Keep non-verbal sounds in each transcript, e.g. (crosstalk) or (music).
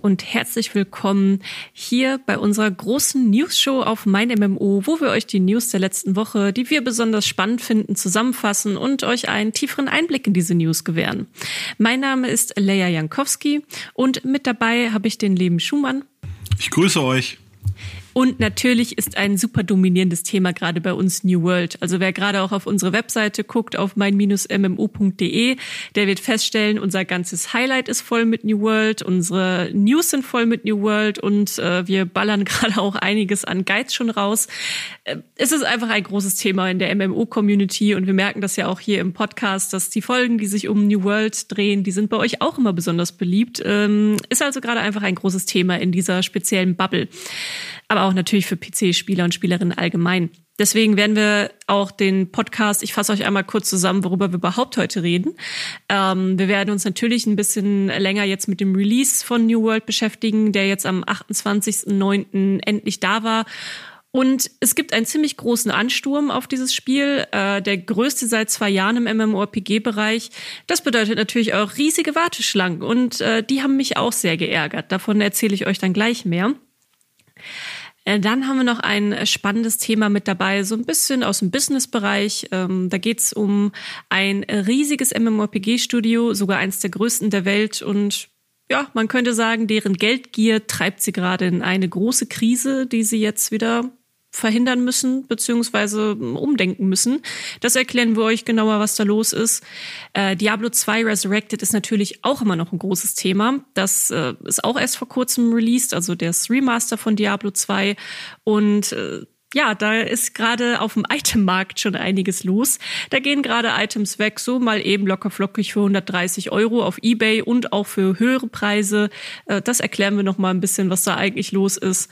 Und herzlich willkommen hier bei unserer großen News-Show auf mein MMO, wo wir euch die News der letzten Woche, die wir besonders spannend finden, zusammenfassen und euch einen tieferen Einblick in diese News gewähren. Mein Name ist Leia Jankowski und mit dabei habe ich den lieben Schumann. Ich grüße euch. Und natürlich ist ein super dominierendes Thema gerade bei uns New World. Also wer gerade auch auf unsere Webseite guckt, auf mein-mmu.de, der wird feststellen, unser ganzes Highlight ist voll mit New World, unsere News sind voll mit New World und äh, wir ballern (laughs) gerade auch einiges an Guides schon raus. Es ist einfach ein großes Thema in der MMO-Community und wir merken das ja auch hier im Podcast, dass die Folgen, die sich um New World drehen, die sind bei euch auch immer besonders beliebt. Ähm, ist also gerade einfach ein großes Thema in dieser speziellen Bubble aber auch natürlich für PC-Spieler und Spielerinnen allgemein. Deswegen werden wir auch den Podcast, ich fasse euch einmal kurz zusammen, worüber wir überhaupt heute reden. Ähm, wir werden uns natürlich ein bisschen länger jetzt mit dem Release von New World beschäftigen, der jetzt am 28.09. endlich da war. Und es gibt einen ziemlich großen Ansturm auf dieses Spiel, äh, der größte seit zwei Jahren im MMORPG-Bereich. Das bedeutet natürlich auch riesige Warteschlangen und äh, die haben mich auch sehr geärgert. Davon erzähle ich euch dann gleich mehr. Äh, dann haben wir noch ein spannendes Thema mit dabei, so ein bisschen aus dem Business-Bereich. Ähm, da geht es um ein riesiges MMORPG-Studio, sogar eins der größten der Welt. Und ja, man könnte sagen, deren Geldgier treibt sie gerade in eine große Krise, die sie jetzt wieder verhindern müssen beziehungsweise hm, umdenken müssen. Das erklären wir euch genauer, was da los ist. Äh, Diablo 2 Resurrected ist natürlich auch immer noch ein großes Thema. Das äh, ist auch erst vor kurzem released, also das Remaster von Diablo 2 und äh, ja, da ist gerade auf dem Itemmarkt schon einiges los. Da gehen gerade Items weg, so mal eben locker flockig für 130 Euro auf eBay und auch für höhere Preise. Äh, das erklären wir noch mal ein bisschen, was da eigentlich los ist.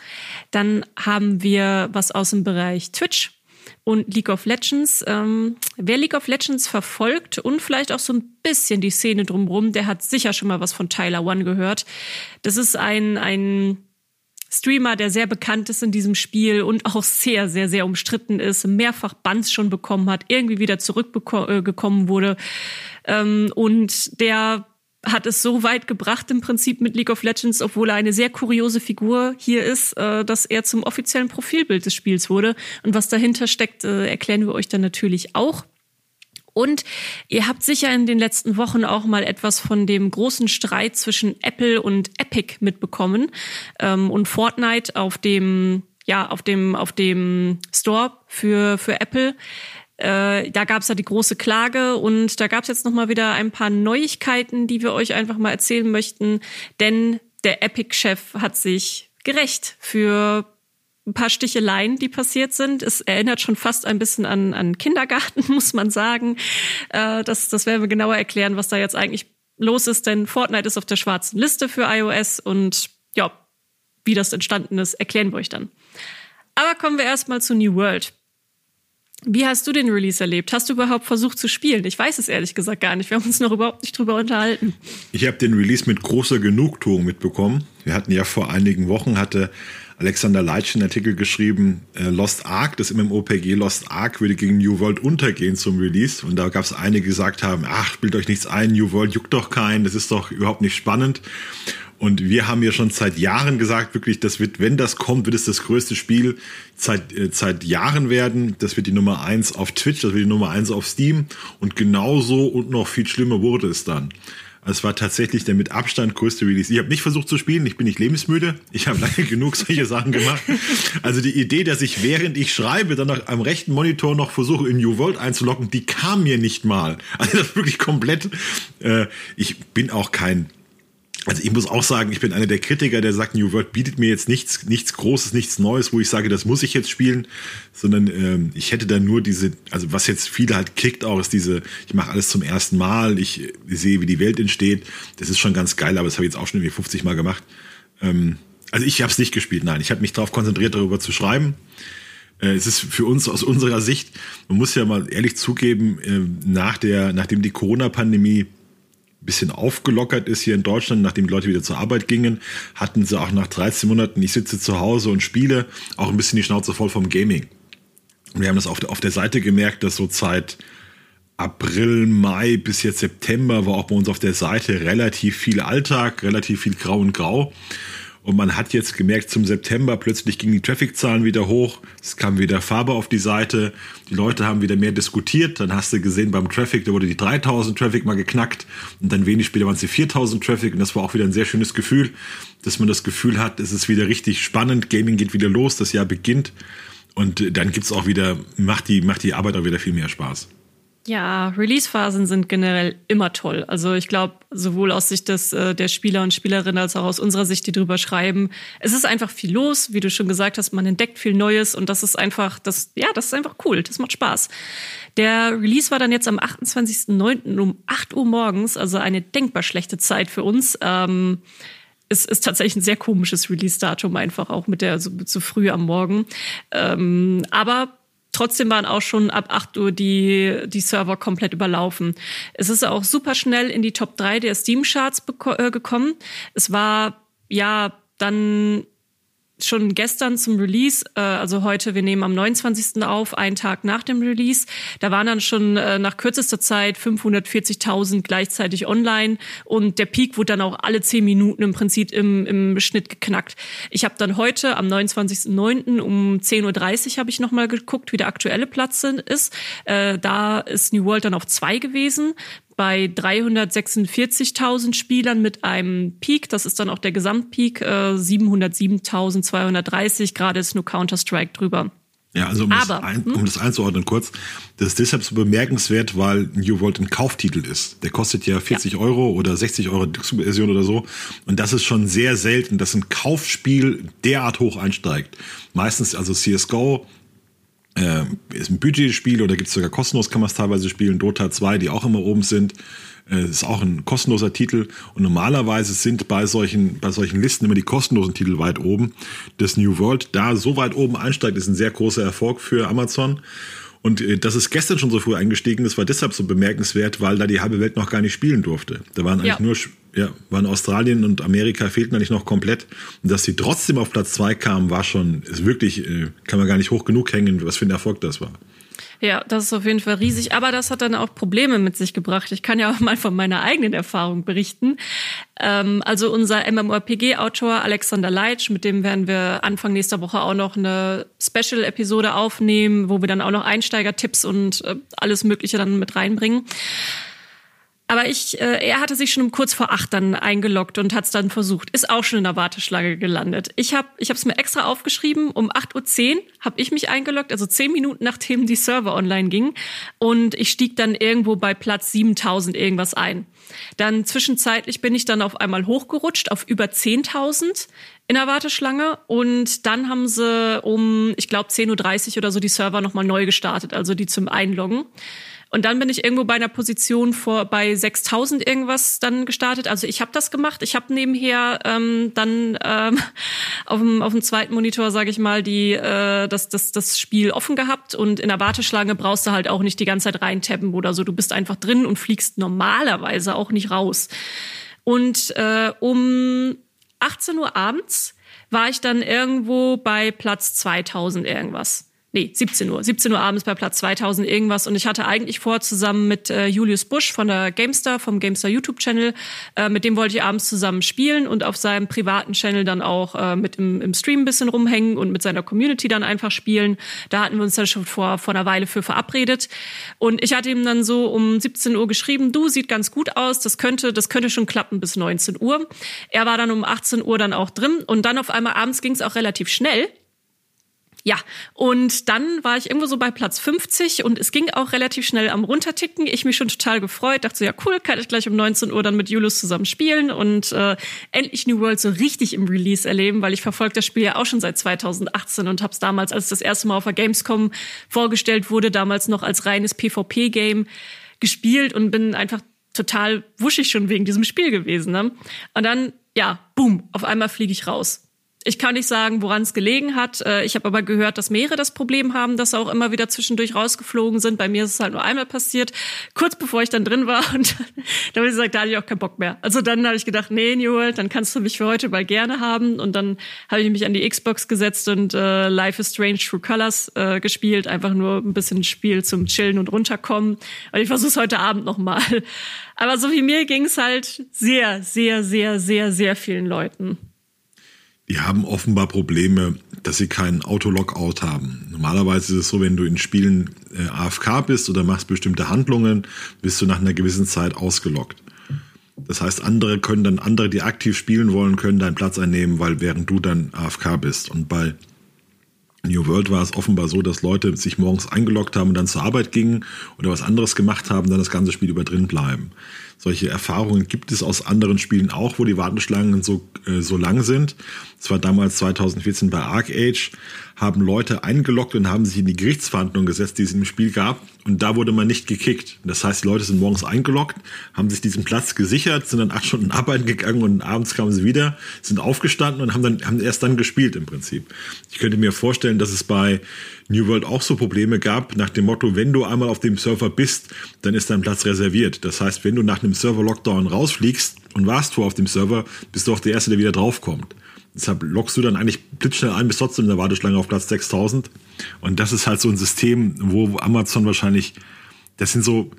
Dann haben wir was aus dem Bereich Twitch und League of Legends. Ähm, wer League of Legends verfolgt und vielleicht auch so ein bisschen die Szene drumherum, der hat sicher schon mal was von Tyler One gehört. Das ist ein, ein Streamer, der sehr bekannt ist in diesem Spiel und auch sehr, sehr, sehr umstritten ist, mehrfach Bans schon bekommen hat, irgendwie wieder zurückgekommen wurde. Ähm, und der hat es so weit gebracht im Prinzip mit League of Legends, obwohl er eine sehr kuriose Figur hier ist, äh, dass er zum offiziellen Profilbild des Spiels wurde. Und was dahinter steckt, äh, erklären wir euch dann natürlich auch. Und ihr habt sicher in den letzten Wochen auch mal etwas von dem großen Streit zwischen Apple und Epic mitbekommen ähm, und Fortnite auf dem ja auf dem auf dem Store für für Apple. Äh, da gab es ja die große Klage und da gab es jetzt noch mal wieder ein paar Neuigkeiten, die wir euch einfach mal erzählen möchten, denn der Epic-Chef hat sich gerecht für ein paar Sticheleien, die passiert sind. Es erinnert schon fast ein bisschen an, an Kindergarten, (laughs) muss man sagen. Äh, das, das werden wir genauer erklären, was da jetzt eigentlich los ist, denn Fortnite ist auf der schwarzen Liste für iOS und ja, wie das entstanden ist, erklären wir euch dann. Aber kommen wir erstmal zu New World. Wie hast du den Release erlebt? Hast du überhaupt versucht zu spielen? Ich weiß es ehrlich gesagt gar nicht. Wir haben uns noch überhaupt nicht drüber unterhalten. Ich habe den Release mit großer Genugtuung mitbekommen. Wir hatten ja vor einigen Wochen hatte Alexander Leitsch einen Artikel geschrieben, äh, Lost Ark, das MMOPG Lost Ark würde gegen New World untergehen zum Release. Und da gab es einige, die gesagt haben, ach, spielt euch nichts ein, New World juckt doch keinen, das ist doch überhaupt nicht spannend. Und wir haben ja schon seit Jahren gesagt, wirklich, das wird, wenn das kommt, wird es das größte Spiel seit, äh, seit Jahren werden. Das wird die Nummer eins auf Twitch, das wird die Nummer eins auf Steam. Und genauso und noch viel schlimmer wurde es dann. Also es war tatsächlich der mit Abstand größte Release. Ich habe nicht versucht zu spielen, ich bin nicht lebensmüde. Ich habe (laughs) lange genug solche Sachen gemacht. Also die Idee, dass ich während ich schreibe, dann am rechten Monitor noch versuche, in New World einzuloggen, die kam mir nicht mal. Also das wirklich komplett. Äh, ich bin auch kein also ich muss auch sagen, ich bin einer der Kritiker, der sagt, New World bietet mir jetzt nichts, nichts Großes, nichts Neues, wo ich sage, das muss ich jetzt spielen, sondern ähm, ich hätte da nur diese, also was jetzt viele halt kickt auch, ist diese, ich mache alles zum ersten Mal, ich, ich sehe, wie die Welt entsteht. Das ist schon ganz geil, aber das habe ich jetzt auch schon irgendwie 50 Mal gemacht. Ähm, also ich habe es nicht gespielt, nein, ich habe mich darauf konzentriert, darüber zu schreiben. Äh, es ist für uns aus unserer Sicht, man muss ja mal ehrlich zugeben, äh, nach der, nachdem die Corona-Pandemie bisschen aufgelockert ist hier in Deutschland, nachdem die Leute wieder zur Arbeit gingen, hatten sie auch nach 13 Monaten, ich sitze zu Hause und spiele, auch ein bisschen die Schnauze voll vom Gaming. Und wir haben das auf der, auf der Seite gemerkt, dass so Zeit April, Mai bis jetzt September war auch bei uns auf der Seite relativ viel Alltag, relativ viel Grau und Grau. Und man hat jetzt gemerkt, zum September plötzlich gingen die Traffic-Zahlen wieder hoch. Es kam wieder Farbe auf die Seite. Die Leute haben wieder mehr diskutiert. Dann hast du gesehen beim Traffic, da wurde die 3000 Traffic mal geknackt. Und dann wenig später waren es die 4000 Traffic. Und das war auch wieder ein sehr schönes Gefühl, dass man das Gefühl hat, es ist wieder richtig spannend. Gaming geht wieder los. Das Jahr beginnt. Und dann gibt's auch wieder, macht die, macht die Arbeit auch wieder viel mehr Spaß. Ja, Release-Phasen sind generell immer toll. Also ich glaube, sowohl aus Sicht des, äh, der Spieler und Spielerinnen als auch aus unserer Sicht, die drüber schreiben. Es ist einfach viel los, wie du schon gesagt hast, man entdeckt viel Neues und das ist einfach, das, ja, das ist einfach cool, das macht Spaß. Der Release war dann jetzt am 28.09. um 8 Uhr morgens, also eine denkbar schlechte Zeit für uns. Ähm, es ist tatsächlich ein sehr komisches Release-Datum, einfach auch mit der so, zu früh am Morgen. Ähm, aber Trotzdem waren auch schon ab 8 Uhr die, die Server komplett überlaufen. Es ist auch super schnell in die Top 3 der Steam-Charts äh, gekommen. Es war ja dann schon gestern zum Release, äh, also heute, wir nehmen am 29. auf, einen Tag nach dem Release. Da waren dann schon äh, nach kürzester Zeit 540.000 gleichzeitig online und der Peak wurde dann auch alle zehn Minuten im Prinzip im, im Schnitt geknackt. Ich habe dann heute am 29.09. um 10.30 Uhr habe ich nochmal geguckt, wie der aktuelle Platz ist. Äh, da ist New World dann auf zwei gewesen bei 346.000 Spielern mit einem Peak, das ist dann auch der Gesamtpeak, äh, 707.230, gerade ist nur Counter-Strike drüber. Ja, also um, Aber, das ein, hm? um das einzuordnen kurz, das ist deshalb so bemerkenswert, weil New World ein Kauftitel ist. Der kostet ja 40 ja. Euro oder 60 Euro Version oder so. Und das ist schon sehr selten, dass ein Kaufspiel derart hoch einsteigt. Meistens, also CSGO, äh, ist ein Budgetspiel oder gibt es sogar kostenlos, kann man es teilweise spielen. Dota 2, die auch immer oben sind, äh, ist auch ein kostenloser Titel. Und normalerweise sind bei solchen, bei solchen Listen immer die kostenlosen Titel weit oben. Das New World da so weit oben einsteigt, ist ein sehr großer Erfolg für Amazon. Und äh, das ist gestern schon so früh eingestiegen, das war deshalb so bemerkenswert, weil da die halbe Welt noch gar nicht spielen durfte. Da waren eigentlich ja. nur, ja, waren Australien und Amerika fehlten eigentlich noch komplett. Und dass sie trotzdem auf Platz zwei kamen, war schon, ist wirklich, äh, kann man gar nicht hoch genug hängen, was für ein Erfolg das war. Ja, das ist auf jeden Fall riesig, aber das hat dann auch Probleme mit sich gebracht. Ich kann ja auch mal von meiner eigenen Erfahrung berichten. Ähm, also unser MMORPG-Autor Alexander Leitsch, mit dem werden wir Anfang nächster Woche auch noch eine Special-Episode aufnehmen, wo wir dann auch noch Einsteiger-Tipps und äh, alles Mögliche dann mit reinbringen. Aber ich, äh, er hatte sich schon um kurz vor acht dann eingeloggt und hat es dann versucht. Ist auch schon in der Warteschlange gelandet. Ich habe ich es mir extra aufgeschrieben. Um 8.10 Uhr habe ich mich eingeloggt, also zehn Minuten nachdem die Server online gingen. Und ich stieg dann irgendwo bei Platz 7000 irgendwas ein. Dann zwischenzeitlich bin ich dann auf einmal hochgerutscht auf über 10.000 in der Warteschlange und dann haben sie um, ich glaube, 10.30 Uhr oder so die Server nochmal neu gestartet, also die zum Einloggen. Und dann bin ich irgendwo bei einer Position vor bei 6000 irgendwas dann gestartet. Also ich habe das gemacht. Ich habe nebenher ähm, dann ähm, (laughs) auf, dem, auf dem zweiten Monitor, sage ich mal, die äh, das, das, das Spiel offen gehabt. Und in der Warteschlange brauchst du halt auch nicht die ganze Zeit reintappen oder so. Du bist einfach drin und fliegst normalerweise auch nicht raus. Und äh, um 18 Uhr abends war ich dann irgendwo bei Platz 2000 irgendwas nee, 17 Uhr. 17 Uhr abends bei Platz 2000 irgendwas. Und ich hatte eigentlich vor, zusammen mit äh, Julius Busch von der Gamestar, vom Gamestar YouTube-Channel, äh, mit dem wollte ich abends zusammen spielen und auf seinem privaten Channel dann auch äh, mit im, im Stream ein bisschen rumhängen und mit seiner Community dann einfach spielen. Da hatten wir uns dann schon vor, vor einer Weile für verabredet. Und ich hatte ihm dann so um 17 Uhr geschrieben, du, sieht ganz gut aus, das könnte, das könnte schon klappen bis 19 Uhr. Er war dann um 18 Uhr dann auch drin und dann auf einmal abends ging es auch relativ schnell. Ja, und dann war ich irgendwo so bei Platz 50 und es ging auch relativ schnell am Runterticken. Ich mich schon total gefreut, dachte so, ja cool, kann ich gleich um 19 Uhr dann mit Julius zusammen spielen und äh, endlich New World so richtig im Release erleben, weil ich verfolge das Spiel ja auch schon seit 2018 und habe es damals, als das erste Mal auf der Gamescom vorgestellt wurde, damals noch als reines PvP-Game gespielt und bin einfach total wuschig schon wegen diesem Spiel gewesen. Ne? Und dann, ja, boom, auf einmal fliege ich raus Ich kann nicht sagen, woran es gelegen hat. Äh, ich habe aber gehört, dass mehrere das Problem haben, dass sie auch immer wieder zwischendurch rausgeflogen sind. Bei mir ist es halt nur einmal passiert, kurz bevor ich dann drin war. (laughs) Und dann habe ich gesagt, da hatte ich auch keinen Bock mehr. Also dann habe ich gedacht, nee, New World, dann kannst du mich für heute mal gerne haben. Und dann habe ich mich an die Xbox gesetzt und äh, Life is Strange True Colors äh, gespielt. Einfach nur ein bisschen Spiel zum Chillen und runterkommen. Und ich versuche es heute Abend nochmal. Aber so wie mir ging es halt sehr, sehr, sehr, sehr, sehr vielen Leuten die haben offenbar Probleme, dass sie keinen Autolockout haben. Normalerweise ist es so, wenn du in Spielen äh, AFK bist oder machst bestimmte Handlungen, bist du nach einer gewissen Zeit ausgelockt. Das heißt, andere können dann, andere, die aktiv spielen wollen, können deinen Platz einnehmen, weil während du dann AFK bist. Und bei New World war es offenbar so, dass Leute sich morgens eingeloggt haben und dann zur Arbeit gingen oder was anderes gemacht haben, dann das ganze Spiel über drin bleiben. Solche Erfahrungen gibt es aus anderen Spielen auch, wo die Warteschlangen so, äh, so lang sind. Das war damals 2014 bei ArcAge, haben Leute eingeloggt und haben sich in die Gerichtsverhandlung gesetzt, die es im Spiel gab. Und da wurde man nicht gekickt. Das heißt, die Leute sind morgens eingeloggt, haben sich diesen Platz gesichert, sind dann acht Stunden (laughs) arbeiten gegangen und abends kamen sie wieder, sind aufgestanden und haben dann, haben erst dann gespielt im Prinzip. Ich könnte mir vorstellen, dass es bei New World auch so Probleme gab, nach dem Motto, wenn du einmal auf dem Server bist, dann ist dein Platz reserviert. Das heißt, wenn du nach einem Server-Lockdown rausfliegst und warst du auf dem Server, bist du auch der Erste, der wieder draufkommt. Deshalb lockst du dann eigentlich blitzschnell ein, bis trotzdem in der Warteschlange auf Platz 6000. Und das ist halt so ein System, wo Amazon wahrscheinlich, das sind so,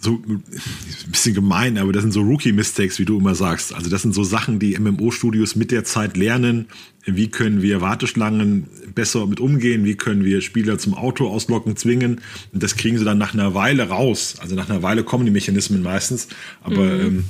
so ein bisschen gemein, aber das sind so Rookie-Mistakes, wie du immer sagst. Also das sind so Sachen, die MMO-Studios mit der Zeit lernen. Wie können wir Warteschlangen besser mit umgehen? Wie können wir Spieler zum Auto auslocken, zwingen? Und das kriegen sie dann nach einer Weile raus. Also nach einer Weile kommen die Mechanismen meistens. Aber mhm. ähm,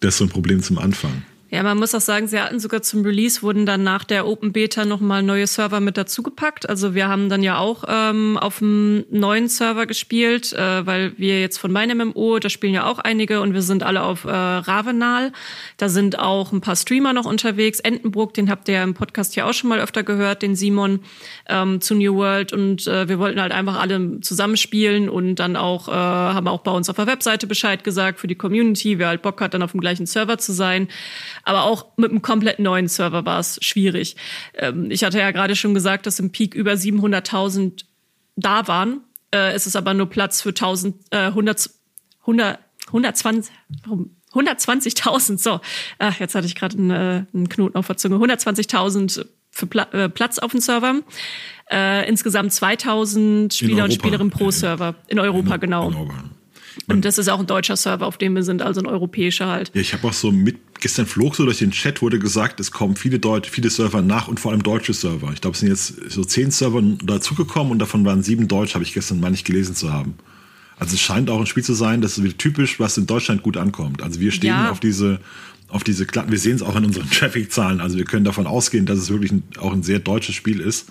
das ist so ein Problem zum Anfang. Ja, man muss auch sagen, sie hatten sogar zum Release wurden dann nach der Open Beta nochmal neue Server mit dazugepackt. Also wir haben dann ja auch ähm, auf einem neuen Server gespielt, äh, weil wir jetzt von meinem MMO, da spielen ja auch einige und wir sind alle auf äh, Ravenal. Da sind auch ein paar Streamer noch unterwegs. Entenbruck, den habt ihr ja im Podcast ja auch schon mal öfter gehört, den Simon ähm, zu New World. Und äh, wir wollten halt einfach alle zusammenspielen und dann auch, äh, haben auch bei uns auf der Webseite Bescheid gesagt für die Community, wer halt Bock hat, dann auf dem gleichen Server zu sein. Aber auch mit einem komplett neuen Server war es schwierig. Ähm, ich hatte ja gerade schon gesagt, dass im Peak über 700.000 da waren. Äh, es ist aber nur Platz für 1000, äh, 100, 100, 120, 120.000, so. Ach, jetzt hatte ich gerade einen, äh, einen Knoten auf der Zunge. 120.000 für Pla äh, Platz auf dem Server. Äh, insgesamt 2000 Spieler und Spielerinnen pro Server. In Europa, in, genau. In Europa. Und das ist auch ein deutscher Server, auf dem wir sind, also ein europäischer halt. Ja, ich habe auch so mit, gestern flog so durch den Chat, wurde gesagt, es kommen viele Deutsche, viele Server nach und vor allem deutsche Server. Ich glaube, es sind jetzt so zehn Server dazugekommen und davon waren sieben Deutsch, habe ich gestern mal nicht gelesen zu haben. Also es scheint auch ein Spiel zu sein, das ist wieder typisch, was in Deutschland gut ankommt. Also wir stehen ja. auf diese, auf diese Klappen, wir sehen es auch in unseren (laughs) Traffic-Zahlen. Also wir können davon ausgehen, dass es wirklich ein, auch ein sehr deutsches Spiel ist.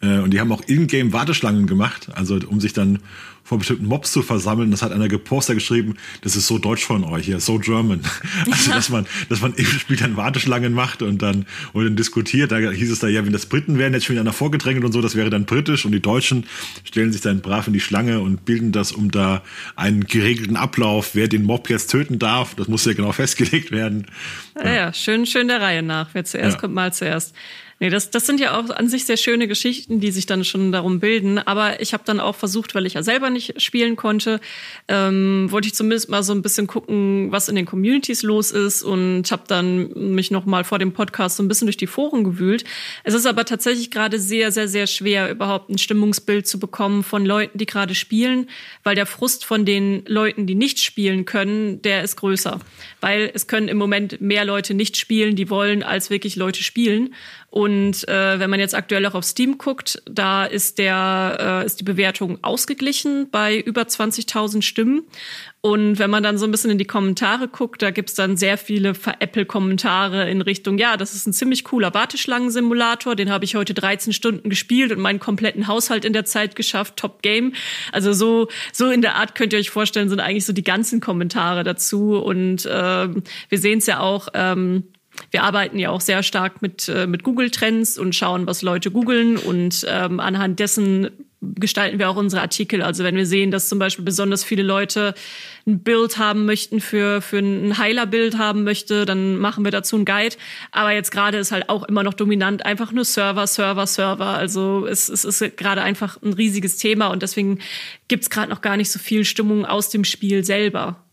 Äh, und die haben auch in-game Warteschlangen gemacht, also um sich dann vor bestimmten Mobs zu versammeln. Das hat einer gepostet geschrieben, das ist so deutsch von euch hier, so German. (laughs) Also, ja. dass man, dass man im Spiel dann Warteschlangen macht und dann, und dann diskutiert. Da hieß es da, ja, wenn das Briten wären, jetzt schon wieder einer vorgedrängelt und so, das wäre dann britisch und die Deutschen stellen sich dann brav in die Schlange und bilden das um da einen geregelten Ablauf, wer den Mob jetzt töten darf. Das muss ja genau festgelegt werden. Ja, ja schön, schön der Reihe nach. Wer zuerst ja. kommt, mal zuerst. Nee, das, das sind ja auch an sich sehr schöne Geschichten, die sich dann schon darum bilden. Aber ich habe dann auch versucht, weil ich ja selber nicht spielen konnte, ähm, wollte ich zumindest mal so ein bisschen gucken, was in den Communities los ist und habe dann mich noch mal vor dem Podcast so ein bisschen durch die Foren gewühlt. Es ist aber tatsächlich gerade sehr, sehr, sehr schwer, überhaupt ein Stimmungsbild zu bekommen von Leuten, die gerade spielen, weil der Frust von den Leuten, die nicht spielen können, der ist größer. Weil es können im Moment mehr Leute nicht spielen, die wollen, als wirklich Leute spielen. Und äh, wenn man jetzt aktuell auch auf Steam guckt, da ist der äh, ist die Bewertung ausgeglichen bei über 20.000 Stimmen. Und wenn man dann so ein bisschen in die Kommentare guckt, da gibt's dann sehr viele Apple-Kommentare in Richtung, ja, das ist ein ziemlich cooler Warteschlangensimulator, den habe ich heute 13 Stunden gespielt und meinen kompletten Haushalt in der Zeit geschafft, Top Game. Also so, so in der Art könnt ihr euch vorstellen, sind eigentlich so die ganzen Kommentare dazu. Und äh, wir sehen es ja auch. Ähm, wir arbeiten ja auch sehr stark mit, äh, mit Google-Trends und schauen, was Leute googeln und ähm, anhand dessen gestalten wir auch unsere Artikel. Also wenn wir sehen, dass zum Beispiel besonders viele Leute ein Bild haben möchten für, für ein Heiler-Bild haben möchte, dann machen wir dazu einen Guide. Aber jetzt gerade ist halt auch immer noch dominant einfach nur Server, Server, Server. Also es, es ist gerade einfach ein riesiges Thema und deswegen gibt's gerade noch gar nicht so viel Stimmung aus dem Spiel selber.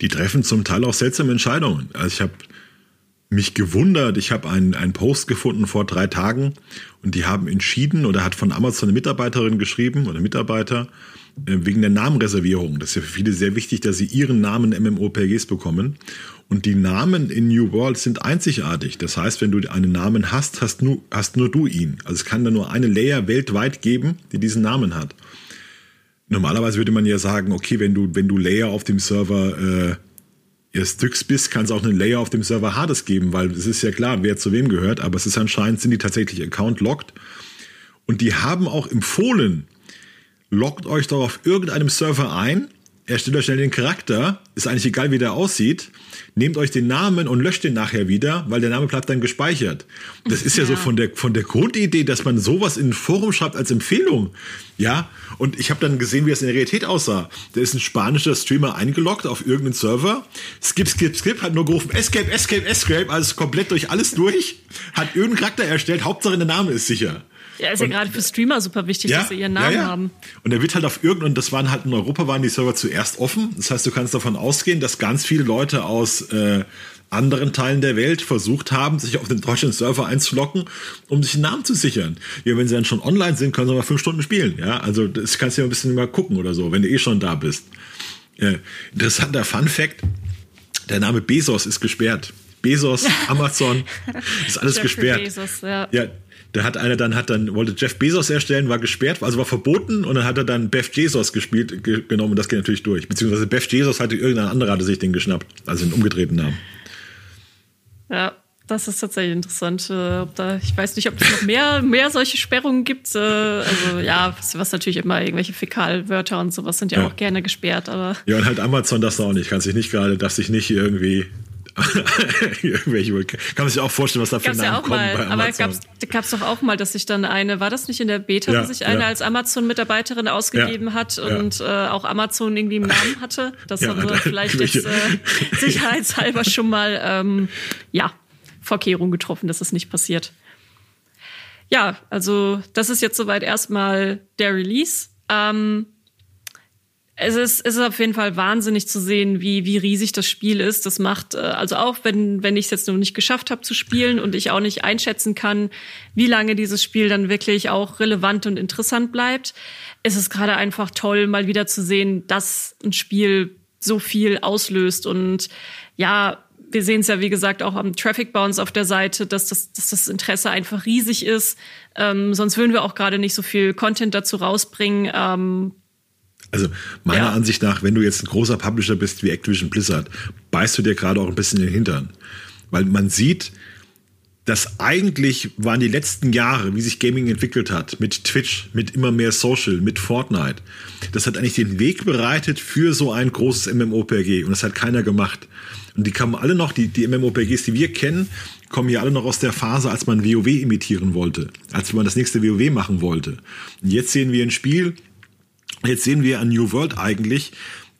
Die treffen zum Teil auch seltsame Entscheidungen. Also ich habe mich gewundert. Ich habe einen, einen Post gefunden vor drei Tagen und die haben entschieden oder hat von Amazon eine Mitarbeiterin geschrieben oder Mitarbeiter äh, wegen der Namenreservierung. Das ist ja für viele sehr wichtig, dass sie ihren Namen MMORPGs bekommen. Und die Namen in New World sind einzigartig. Das heißt, wenn du einen Namen hast, hast nur, hast nur du ihn. Also es kann da nur eine Layer weltweit geben, die diesen Namen hat. Normalerweise würde man ja sagen, okay, wenn du, wenn du Layer auf dem Server äh, ihr Styx bist, kann es auch einen Layer auf dem Server Hades geben, weil es ist ja klar, wer zu wem gehört, aber es ist anscheinend, sind die tatsächlich Account-locked. Und die haben auch empfohlen, loggt euch doch auf irgendeinem Server ein, erstellt euch schnell den Charakter, ist eigentlich egal, wie der aussieht, nehmt euch den Namen und löscht den nachher wieder, weil der Name bleibt dann gespeichert. Das ist ja, ja so von der, von der Grundidee, dass man sowas in ein Forum schreibt als Empfehlung. Ja, und ich habe dann gesehen, wie es in der Realität aussah. Da ist ein spanischer Streamer eingeloggt auf irgendeinen Server, skip, skip, skip, hat nur gerufen, escape, escape, escape, also komplett durch alles durch, hat irgendeinen Charakter erstellt, Hauptsache der Name ist sicher. Ja, ist und, ja gerade für Streamer super wichtig, ja, dass sie ihren Namen ja, ja. haben. Und er wird halt auf irgendeinem, das waren halt in Europa waren die Server zuerst offen. Das heißt, du kannst davon ausgehen, dass ganz viele Leute aus äh, anderen Teilen der Welt versucht haben, sich auf den deutschen Server einzulocken, um sich einen Namen zu sichern. Ja, wenn sie dann schon online sind, können sie mal fünf Stunden spielen. Ja, also das kannst du ja ein bisschen mal gucken oder so, wenn du eh schon da bist. Äh, interessanter Fun Fact: Der Name Bezos ist gesperrt. Bezos, (laughs) Amazon, ist alles gesperrt. Bezos, ja. ja, da hat einer dann, hat dann, wollte Jeff Bezos erstellen, war gesperrt, also war verboten und dann hat er dann Beth Jesus gespielt, ge genommen und das geht natürlich durch. Beziehungsweise Beth Jesus hatte irgendein anderer hatte sich den geschnappt, also den umgedrehten Namen. Ja, das ist tatsächlich interessant. Äh, ob da, ich weiß nicht, ob es noch mehr, mehr solche Sperrungen gibt. Äh, also ja, was, was natürlich immer irgendwelche Fäkalwörter und sowas sind ja, ja, auch gerne gesperrt, aber. Ja, und halt Amazon das auch nicht. Kannst dich nicht gerade, darf sich nicht irgendwie (laughs) kann man sich auch vorstellen, was da für Namen ja kommen mal, bei Aber gab's, gab's doch auch mal, dass sich dann eine, war das nicht in der Beta, ja, dass sich eine ja. als Amazon-Mitarbeiterin ausgegeben ja, hat und äh, auch Amazon irgendwie im Namen hatte? Das haben wir (laughs) vielleicht jetzt äh, sicherheitshalber schon mal ähm, ja, Vorkehrungen getroffen, dass das nicht passiert. Ja, also das ist jetzt soweit erstmal der Release. Ähm, es ist, es ist auf jeden Fall wahnsinnig zu sehen, wie, wie riesig das Spiel ist. Das macht, äh, also auch wenn, wenn ich es jetzt noch nicht geschafft habe zu spielen und ich auch nicht einschätzen kann, wie lange dieses Spiel dann wirklich auch relevant und interessant bleibt, ist es gerade einfach toll, mal wieder zu sehen, dass ein Spiel so viel auslöst. Und ja, wir sehen es ja, wie gesagt, auch am Traffic Bounce auf der Seite, dass das, dass das Interesse einfach riesig ist. Ähm, sonst würden wir auch gerade nicht so viel Content dazu rausbringen. Ähm, also meiner ja. Ansicht nach, wenn du jetzt ein großer Publisher bist wie Activision Blizzard, beißt du dir gerade auch ein bisschen in den Hintern. Weil man sieht, dass eigentlich waren die letzten Jahre, wie sich Gaming entwickelt hat, mit Twitch, mit immer mehr Social, mit Fortnite, das hat eigentlich den Weg bereitet für so ein großes MMOPG und das hat keiner gemacht. Und die kamen alle noch, die, die MMOPGs, die wir kennen, kommen ja alle noch aus der Phase, als man WoW imitieren wollte, als man das nächste WoW machen wollte. Und jetzt sehen wir ein Spiel, Jetzt sehen wir an New World eigentlich,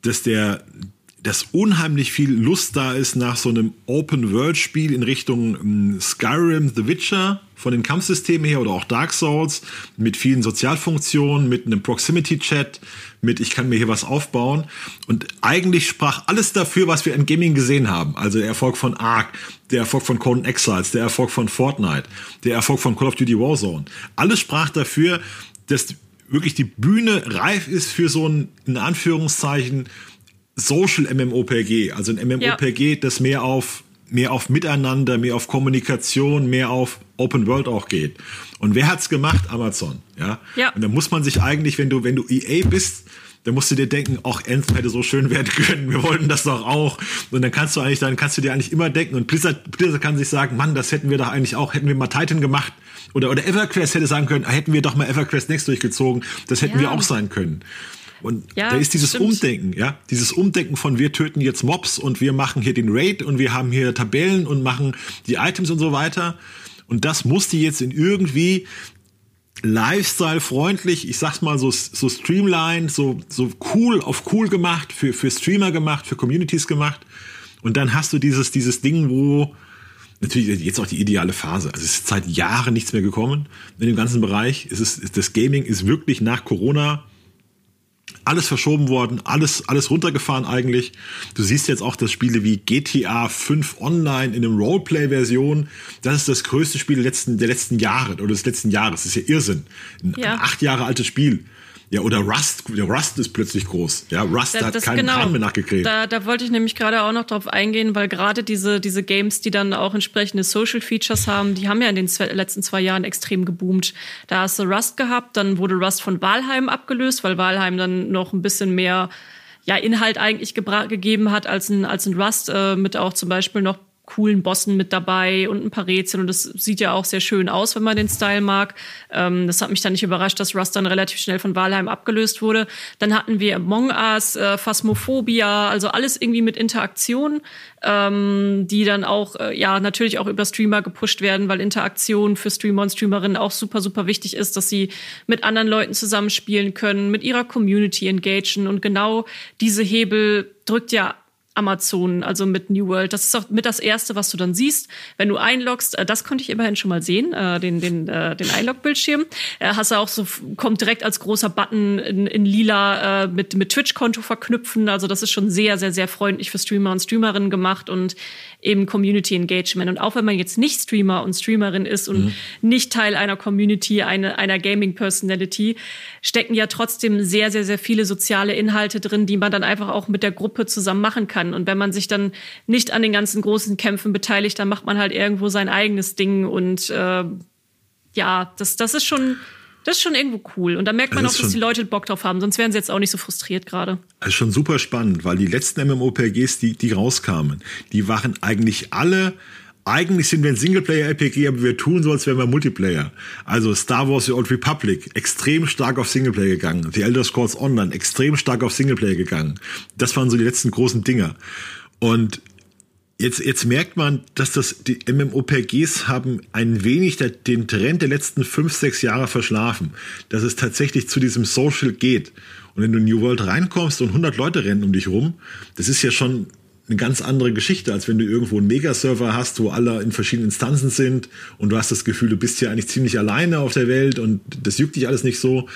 dass der dass unheimlich viel Lust da ist nach so einem Open-World-Spiel in Richtung um, Skyrim, The Witcher von den Kampfsystemen her oder auch Dark Souls mit vielen Sozialfunktionen, mit einem Proximity-Chat, mit ich kann mir hier was aufbauen. Und eigentlich sprach alles dafür, was wir in Gaming gesehen haben. Also der Erfolg von Ark, der Erfolg von Conan Exiles, der Erfolg von Fortnite, der Erfolg von Call of Duty Warzone. Alles sprach dafür, dass wirklich die Bühne reif ist für so ein, in Anführungszeichen, Social MMOPG, also ein MMOPG, ja. das mehr auf mehr auf Miteinander, mehr auf Kommunikation, mehr auf Open World auch geht. Und wer hat's gemacht? Amazon, ja. ja. Und da muss man sich eigentlich, wenn du wenn du EA bist, dann musst du dir denken, ach, Anthem hätte so schön werden können, wir wollten das doch auch. Und dann kannst du eigentlich, dann kannst du dir eigentlich immer denken, und Blizzard, Blizzard kann sich sagen, Mann, das hätten wir doch eigentlich auch, hätten wir mal Titan gemacht, oder, oder EverQuest hätte sagen können, hätten wir doch mal EverQuest Next durchgezogen, das hätten ja. wir auch sein können. Und ja, da ist dieses stimmt. Umdenken, ja, dieses Umdenken von wir töten jetzt Mobs und wir machen hier den Raid und wir haben hier Tabellen und machen die Items und so weiter. Und das musste jetzt in irgendwie Lifestyle-freundlich, ich sag's mal so, so streamlined, so, so cool auf cool gemacht, für, für Streamer gemacht, für Communities gemacht. Und dann hast du dieses, dieses Ding, wo natürlich jetzt auch die ideale Phase. Also es ist seit Jahren nichts mehr gekommen in dem ganzen Bereich. Es ist, das Gaming ist wirklich nach Corona alles verschoben worden, alles, alles runtergefahren eigentlich. Du siehst jetzt auch, dass Spiele wie GTA 5 Online in einem Roleplay-Version, das ist das größte Spiel der letzten, der letzten Jahre oder des letzten Jahres. Das ist ja Irrsinn. Ein ja. acht Jahre altes Spiel. Ja, oder Rust, der Rust ist plötzlich groß. Ja, Rust da, hat keinen genau, Plan mehr nachgekriegt. Da, da wollte ich nämlich gerade auch noch drauf eingehen, weil gerade diese, diese Games, die dann auch entsprechende Social Features haben, die haben ja in den zwei, letzten zwei Jahren extrem geboomt. Da hast du Rust gehabt, dann wurde Rust von Valheim abgelöst, weil Valheim dann noch ein bisschen mehr ja, Inhalt eigentlich gegeben hat als ein, als ein Rust, äh, mit auch zum Beispiel noch coolen Bossen mit dabei und ein paar Rätsel und das sieht ja auch sehr schön aus, wenn man den Style mag. Ähm, das hat mich dann nicht überrascht, dass Rust dann relativ schnell von Valheim abgelöst wurde. Dann hatten wir Among Us, äh, Phasmophobia, also alles irgendwie mit Interaktion, ähm, die dann auch, äh, ja, natürlich auch über Streamer gepusht werden, weil Interaktion für Streamer und Streamerinnen auch super, super wichtig ist, dass sie mit anderen Leuten zusammenspielen können, mit ihrer Community engagen und genau diese Hebel drückt ja Amazon, also mit New World. Das ist auch mit das erste, was du dann siehst, wenn du einloggst. Äh, das konnte ich immerhin schon mal sehen, äh, den den äh, den Einlog-Bildschirm. Hast du auch so kommt direkt als großer Button in, in lila mit mit Twitch-Konto verknüpfen. Also das ist schon sehr sehr sehr freundlich für Streamer und Streamerinnen gemacht und eben Community Engagement. Und auch wenn man jetzt nicht Streamer und Streamerin ist und mhm. nicht Teil einer Community, eine, einer Gaming Personality, stecken ja trotzdem sehr, sehr, sehr viele soziale Inhalte drin, die man dann einfach auch mit der Gruppe zusammen machen kann. Und wenn man sich dann nicht an den ganzen großen Kämpfen beteiligt, dann macht man halt irgendwo sein eigenes Ding und äh, ja, das, das ist schon das ist schon irgendwo cool. Und da merkt man das auch, dass die Leute Bock drauf haben, sonst wären sie jetzt auch nicht so frustriert gerade. Das ist schon super spannend, weil die letzten MMORPGs, die, die rauskamen, die waren eigentlich alle eigentlich sind wir ein Singleplayer-RPG, aber wir tun so, als wären wir Multiplayer. Also Star Wars The Old Republic, extrem stark auf Singleplayer gegangen. The Elder Scrolls Online, extrem stark auf Singleplayer gegangen. Das waren so die letzten großen Dinger. Und Jetzt, jetzt merkt man, dass das, die MMOPGs haben ein wenig der, den Trend der letzten fünf, sechs Jahre verschlafen, dass es tatsächlich zu diesem Social geht. Und wenn du in New World reinkommst und 100 Leute rennen um dich rum, das ist ja schon eine ganz andere Geschichte, als wenn du irgendwo einen Megaserver hast, wo alle in verschiedenen Instanzen sind und du hast das Gefühl, du bist ja eigentlich ziemlich alleine auf der Welt und das juckt dich alles nicht so.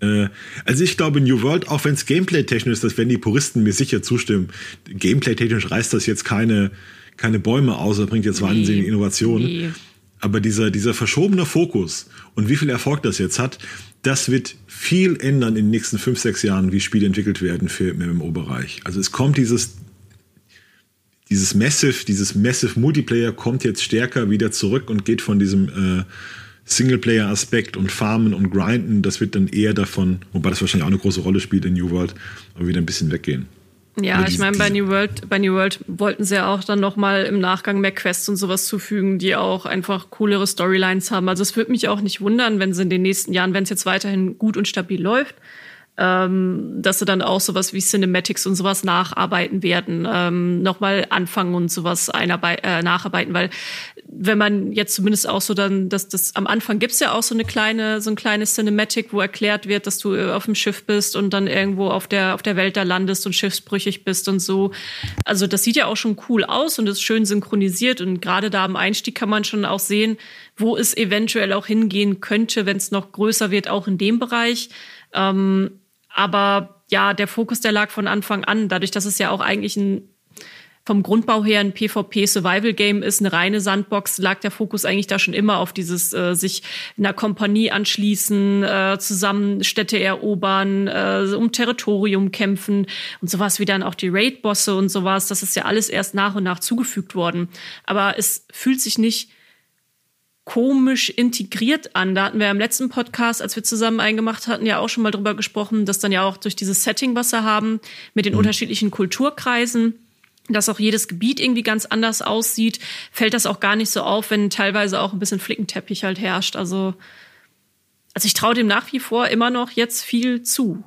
Äh, also ich glaube, New World, auch wenn es gameplay-technisch ist, das werden die Puristen mir sicher zustimmen, gameplay-technisch reißt das jetzt keine, keine Bäume aus, das bringt jetzt nee. wahnsinnige Innovationen. Nee. Aber dieser, dieser verschobene Fokus und wie viel Erfolg das jetzt hat, das wird viel ändern in den nächsten fünf, sechs Jahren, wie Spiele entwickelt werden für im MMO-Bereich. Also es kommt dieses, dieses Massive, dieses Massive Multiplayer kommt jetzt stärker wieder zurück und geht von diesem äh, Singleplayer-Aspekt und Farmen und Grinden, das wird dann eher davon, wobei das wahrscheinlich auch eine große Rolle spielt in New World, aber wieder ein bisschen weggehen. Ja, ich meine, bei New World, bei New World wollten sie ja auch dann nochmal im Nachgang mehr Quests und sowas zufügen, die auch einfach coolere Storylines haben. Also es würde mich auch nicht wundern, wenn sie in den nächsten Jahren, wenn es jetzt weiterhin gut und stabil läuft, ähm, dass sie dann auch sowas wie Cinematics und sowas nacharbeiten werden, ähm, nochmal anfangen und sowas einarbeit äh, nacharbeiten, weil wenn man jetzt zumindest auch so dann, dass das am Anfang gibt's ja auch so eine kleine, so ein kleines Cinematic, wo erklärt wird, dass du auf dem Schiff bist und dann irgendwo auf der auf der Welt da landest und schiffsbrüchig bist und so. Also das sieht ja auch schon cool aus und ist schön synchronisiert und gerade da am Einstieg kann man schon auch sehen, wo es eventuell auch hingehen könnte, wenn es noch größer wird, auch in dem Bereich. Ähm, aber ja, der Fokus, der lag von Anfang an, dadurch, dass es ja auch eigentlich ein vom Grundbau her ein PvP-Survival-Game ist, eine reine Sandbox, lag der Fokus eigentlich da schon immer auf dieses äh, sich einer Kompanie anschließen, äh, zusammen Städte erobern, äh, um Territorium kämpfen und sowas wie dann auch die Raid-Bosse und sowas. Das ist ja alles erst nach und nach zugefügt worden. Aber es fühlt sich nicht komisch integriert an. Da hatten wir im letzten Podcast, als wir zusammen eingemacht hatten, ja auch schon mal drüber gesprochen, dass dann ja auch durch dieses Setting, was wir haben, mit den mhm. unterschiedlichen Kulturkreisen, dass auch jedes Gebiet irgendwie ganz anders aussieht, fällt das auch gar nicht so auf, wenn teilweise auch ein bisschen Flickenteppich halt herrscht. Also, also ich traue dem nach wie vor immer noch jetzt viel zu.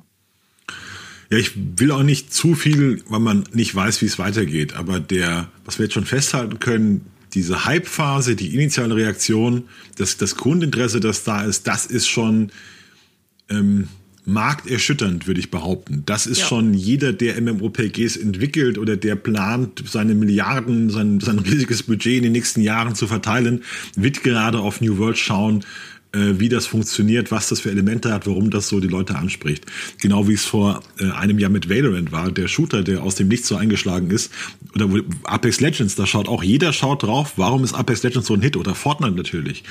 Ja, ich will auch nicht zu viel, weil man nicht weiß, wie es weitergeht. Aber der, was wir jetzt schon festhalten können, diese Hype-Phase, die initiale Reaktion, das, das Grundinteresse, das da ist, das ist schon ähm, markterschütternd, würde ich behaupten. Das ist ja. schon jeder, der MMOPGs entwickelt oder der plant, seine Milliarden, sein, sein riesiges Budget in den nächsten Jahren zu verteilen, wird gerade auf New World schauen, wie das funktioniert, was das für Elemente hat, warum das so die Leute anspricht. Genau wie es vor äh, einem Jahr mit Valorant war, der Shooter, der aus dem Nichts so eingeschlagen ist. Oder Apex Legends, da schaut auch jeder schaut drauf, warum ist Apex Legends so ein Hit? Oder Fortnite natürlich.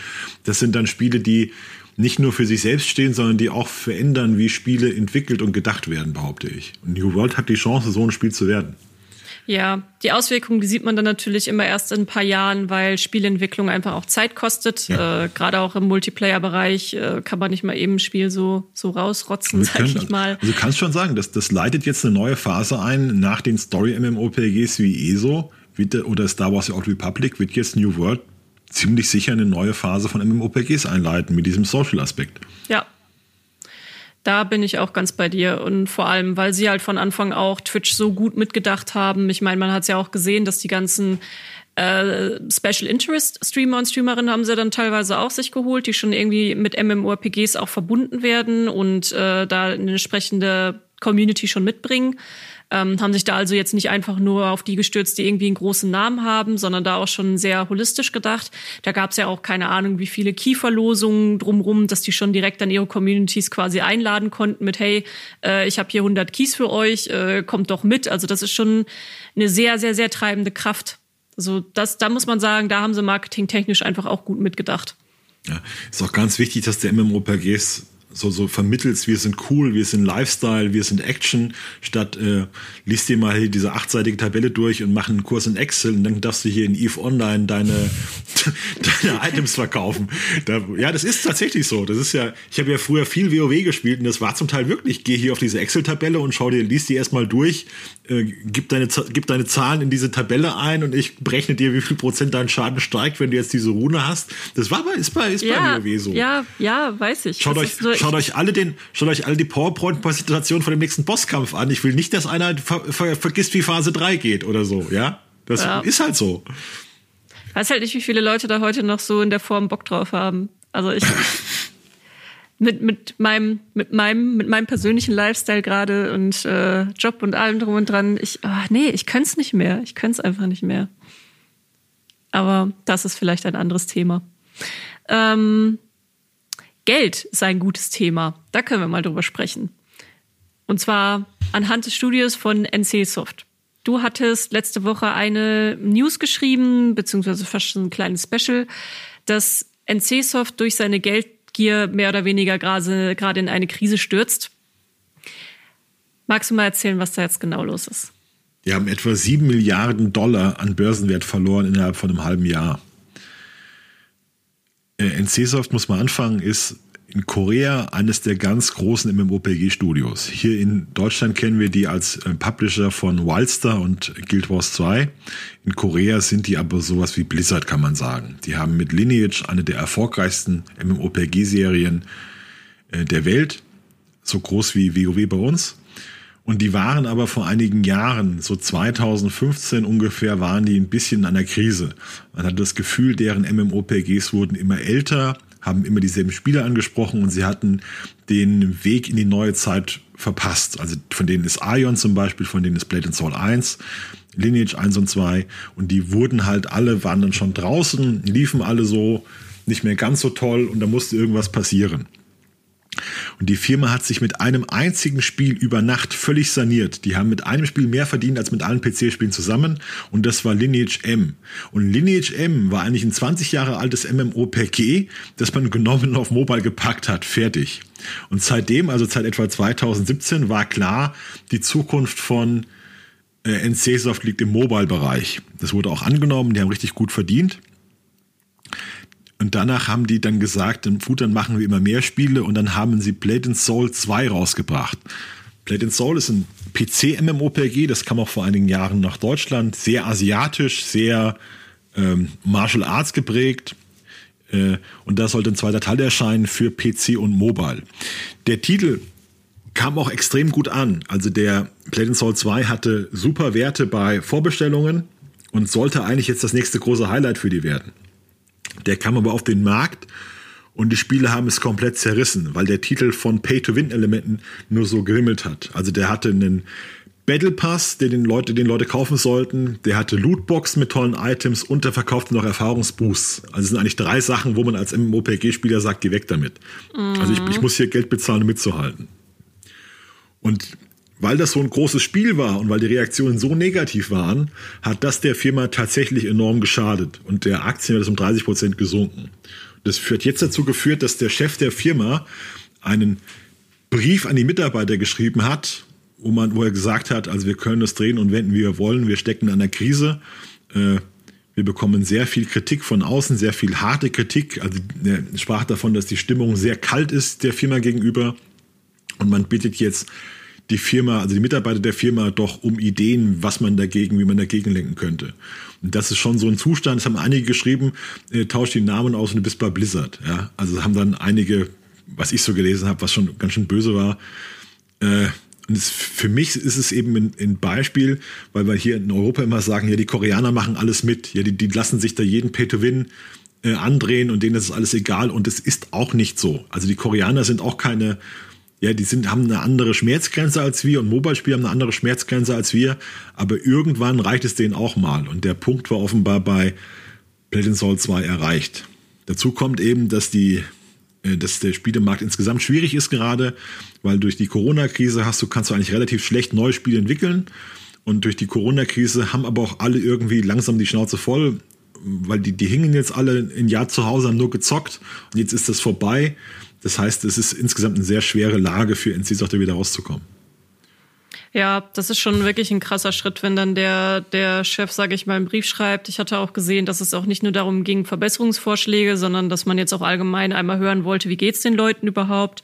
Das sind dann Spiele, die nicht nur für sich selbst stehen, sondern die auch verändern, wie Spiele entwickelt und gedacht werden, behaupte ich. Und New World hat die Chance, so ein Spiel zu werden. Ja, die Auswirkungen, die sieht man dann natürlich immer erst in ein paar Jahren, weil Spielentwicklung einfach auch Zeit kostet. Ja. Äh, Gerade auch im Multiplayer-Bereich äh, kann man nicht mal eben ein Spiel so, so rausrotzen, sag können, ich mal. Also du kannst schon sagen, das, das leitet jetzt eine neue Phase ein nach den Story-MMOPGs wie ESO oder Star Wars The Old Republic wird jetzt New World ziemlich sicher eine neue Phase von MMOPGs einleiten mit diesem Social-Aspekt. Ja. Da bin ich auch ganz bei dir. Und vor allem, weil sie halt von Anfang auch Twitch so gut mitgedacht haben. Ich meine, man hat es ja auch gesehen, dass die ganzen äh, Special Interest Streamer und Streamerinnen haben sie dann teilweise auch sich geholt, die schon irgendwie mit MMORPGs auch verbunden werden und äh, da eine entsprechende Community schon mitbringen ähm, haben sich da also jetzt nicht einfach nur auf die gestürzt, die irgendwie einen großen Namen haben, sondern da auch schon sehr holistisch gedacht. Da gab es ja auch keine Ahnung, wie viele Keyverlosungen drumrum, dass die schon direkt an ihre Communities quasi einladen konnten mit, hey, äh, ich habe hier 100 Keys für euch, äh, kommt doch mit. Also das ist schon eine sehr, sehr, sehr treibende Kraft. Also das, da muss man sagen, da haben sie marketingtechnisch einfach auch gut mitgedacht. Ja, ist auch ganz wichtig, dass der MMORPGs so, so vermittelst, wir sind cool, wir sind Lifestyle, wir sind Action, statt äh, liest dir mal hier diese achtseitige Tabelle durch und mach einen Kurs in Excel und dann darfst du hier in EVE Online deine, (laughs) deine Items verkaufen. Da, ja, das ist tatsächlich so. Das ist ja, ich habe ja früher viel WoW gespielt und das war zum Teil wirklich, geh hier auf diese Excel-Tabelle und schau dir, liest die erstmal durch, äh, gib, deine, gib deine Zahlen in diese Tabelle ein und ich berechne dir, wie viel Prozent dein Schaden steigt, wenn du jetzt diese Rune hast. Das war bei, ist bei, ist ja, bei WoW so. Ja, ja, weiß ich. Schaut euch, schaut euch alle den, schaut euch alle die PowerPoint-Präsentation von dem nächsten Bosskampf an. Ich will nicht, dass einer ver ver vergisst, wie Phase 3 geht oder so, ja? Das ja. ist halt so. Ich weiß halt nicht, wie viele Leute da heute noch so in der Form Bock drauf haben. Also ich (laughs) mit, mit meinem, mit meinem, mit meinem persönlichen Lifestyle gerade und äh, Job und allem drum und dran, ich, oh, nee, ich könnte es nicht mehr. Ich könnte es einfach nicht mehr. Aber das ist vielleicht ein anderes Thema. Ähm, Geld ist ein gutes Thema. Da können wir mal drüber sprechen. Und zwar anhand des Studios von NCSoft. Du hattest letzte Woche eine News geschrieben, beziehungsweise fast ein kleines Special, dass NCSoft durch seine Geldgier mehr oder weniger gerade in eine Krise stürzt. Magst du mal erzählen, was da jetzt genau los ist? Die haben etwa sieben Milliarden Dollar an Börsenwert verloren innerhalb von einem halben Jahr. Äh, NCSoft, muss man anfangen, ist in Korea eines der ganz großen MMOPG-Studios. Hier in Deutschland kennen wir die als äh, Publisher von Wildstar und Guild Wars 2. In Korea sind die aber sowas wie Blizzard, kann man sagen. Die haben mit Lineage eine der erfolgreichsten MMOPG-Serien äh, der Welt, so groß wie WoW bei uns. Und die waren aber vor einigen Jahren, so 2015 ungefähr, waren die ein bisschen in einer Krise. Man hat das Gefühl, deren MMOPGs wurden immer älter, haben immer dieselben Spiele angesprochen und sie hatten den Weg in die neue Zeit verpasst. Also von denen ist Ion zum Beispiel, von denen ist Blade and Soul 1, Lineage 1 und 2 und die wurden halt alle, waren dann schon draußen, liefen alle so nicht mehr ganz so toll und da musste irgendwas passieren. Und die Firma hat sich mit einem einzigen Spiel über Nacht völlig saniert. Die haben mit einem Spiel mehr verdient als mit allen PC-Spielen zusammen. Und das war Lineage M. Und Lineage M war eigentlich ein 20 Jahre altes MMOPG, das man genommen auf Mobile gepackt hat. Fertig. Und seitdem, also seit etwa 2017, war klar, die Zukunft von äh, NCSoft liegt im Mobile-Bereich. Das wurde auch angenommen, die haben richtig gut verdient. Und danach haben die dann gesagt, gut, dann machen wir immer mehr Spiele und dann haben sie Blade and Soul 2 rausgebracht. Blade and Soul ist ein PC-MMOPG, das kam auch vor einigen Jahren nach Deutschland, sehr asiatisch, sehr ähm, Martial Arts geprägt. Äh, und da sollte ein zweiter Teil erscheinen für PC und Mobile. Der Titel kam auch extrem gut an. Also der Blade and Soul 2 hatte super Werte bei Vorbestellungen und sollte eigentlich jetzt das nächste große Highlight für die werden. Der kam aber auf den Markt und die Spiele haben es komplett zerrissen, weil der Titel von Pay-to-Win-Elementen nur so gerimmelt hat. Also der hatte einen Battle Pass, den, den Leute, den Leute kaufen sollten. Der hatte Lootbox mit tollen Items und der verkaufte noch Erfahrungsboosts. Also es sind eigentlich drei Sachen, wo man als MMOPG-Spieler sagt, geh weg damit. Mhm. Also ich, ich muss hier Geld bezahlen, um mitzuhalten. Und weil das so ein großes Spiel war und weil die Reaktionen so negativ waren, hat das der Firma tatsächlich enorm geschadet und der Aktienwert ist um 30 Prozent gesunken. Das führt jetzt dazu geführt, dass der Chef der Firma einen Brief an die Mitarbeiter geschrieben hat, wo, man, wo er gesagt hat, also wir können es drehen und wenden, wie wir wollen. Wir stecken in einer Krise. Äh, wir bekommen sehr viel Kritik von außen, sehr viel harte Kritik. Also er sprach davon, dass die Stimmung sehr kalt ist der Firma gegenüber. Und man bittet jetzt die Firma, also die Mitarbeiter der Firma doch um Ideen, was man dagegen, wie man dagegen lenken könnte. Und das ist schon so ein Zustand, das haben einige geschrieben, äh, tauscht die Namen aus und du bist bei Blizzard. Ja? Also haben dann einige, was ich so gelesen habe, was schon ganz schön böse war, äh, und es, für mich ist es eben ein, ein, Beispiel, weil wir hier in Europa immer sagen, ja, die Koreaner machen alles mit, ja, die, die lassen sich da jeden Pay-to-Win äh, andrehen und denen ist alles egal und es ist auch nicht so. Also die Koreaner sind auch keine, ja, die sind, haben eine andere Schmerzgrenze als wir und Mobile-Spieler haben eine andere Schmerzgrenze als wir, aber irgendwann reicht es denen auch mal und der Punkt war offenbar bei Platin Soul 2 erreicht. Dazu kommt eben, dass die äh, dass der Spielemarkt insgesamt schwierig ist gerade, weil durch die Corona-Krise hast du, kannst du eigentlich relativ schlecht neue Spiele entwickeln. Und durch die Corona-Krise haben aber auch alle irgendwie langsam die Schnauze voll, weil die, die hingen jetzt alle ein Jahr zu Hause, haben nur gezockt und jetzt ist das vorbei. Das heißt, es ist insgesamt eine sehr schwere Lage für NC Software wieder rauszukommen. Ja, das ist schon wirklich ein krasser Schritt, wenn dann der, der Chef, sage ich mal, einen Brief schreibt. Ich hatte auch gesehen, dass es auch nicht nur darum ging, Verbesserungsvorschläge, sondern dass man jetzt auch allgemein einmal hören wollte, wie geht's den Leuten überhaupt,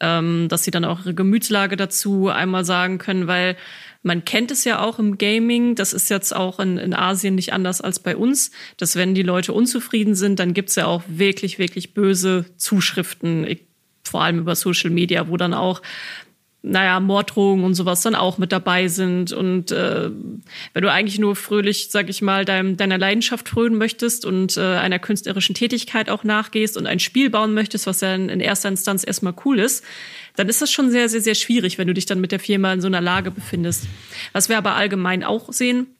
ähm, dass sie dann auch ihre Gemütslage dazu einmal sagen können, weil man kennt es ja auch im Gaming, das ist jetzt auch in, in Asien nicht anders als bei uns, dass wenn die Leute unzufrieden sind, dann gibt's ja auch wirklich, wirklich böse Zuschriften, vor allem über Social Media, wo dann auch naja, Morddrohungen und sowas dann auch mit dabei sind. Und äh, wenn du eigentlich nur fröhlich, sag ich mal, dein, deiner Leidenschaft frönen möchtest und äh, einer künstlerischen Tätigkeit auch nachgehst und ein Spiel bauen möchtest, was ja in, in erster Instanz erstmal cool ist, dann ist das schon sehr, sehr, sehr schwierig, wenn du dich dann mit der Firma in so einer Lage befindest. Was wir aber allgemein auch sehen,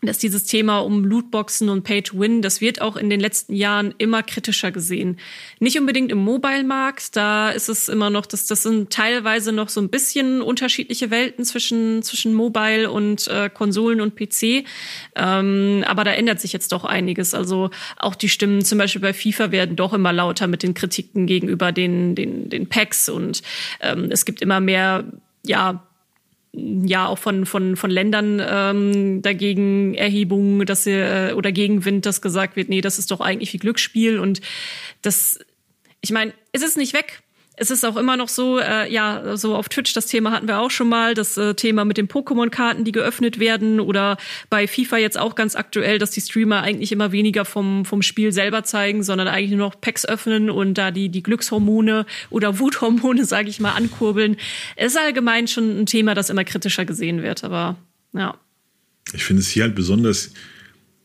dass dieses Thema um Lootboxen und Pay to Win, das wird auch in den letzten Jahren immer kritischer gesehen. Nicht unbedingt im Mobile-Markt, da ist es immer noch, dass das sind teilweise noch so ein bisschen unterschiedliche Welten zwischen zwischen Mobile und äh, Konsolen und PC. Ähm, aber da ändert sich jetzt doch einiges. Also auch die Stimmen zum Beispiel bei FIFA werden doch immer lauter mit den Kritiken gegenüber den den den Packs und ähm, es gibt immer mehr ja ja auch von von von Ländern ähm, dagegen Erhebungen, dass sie äh, oder Gegenwind, dass gesagt wird, nee, das ist doch eigentlich wie Glücksspiel. Und das ich meine, es ist nicht weg es ist auch immer noch so, äh, ja, so auf Twitch, das Thema hatten wir auch schon mal, das äh, Thema mit den Pokémon-Karten, die geöffnet werden oder bei FIFA jetzt auch ganz aktuell, dass die Streamer eigentlich immer weniger vom, vom Spiel selber zeigen, sondern eigentlich nur noch Packs öffnen und da die, die Glückshormone oder Wuthormone, (laughs) sage ich mal, ankurbeln. Es ist allgemein schon ein Thema, das immer kritischer gesehen wird, aber ja. Ich finde es hier halt besonders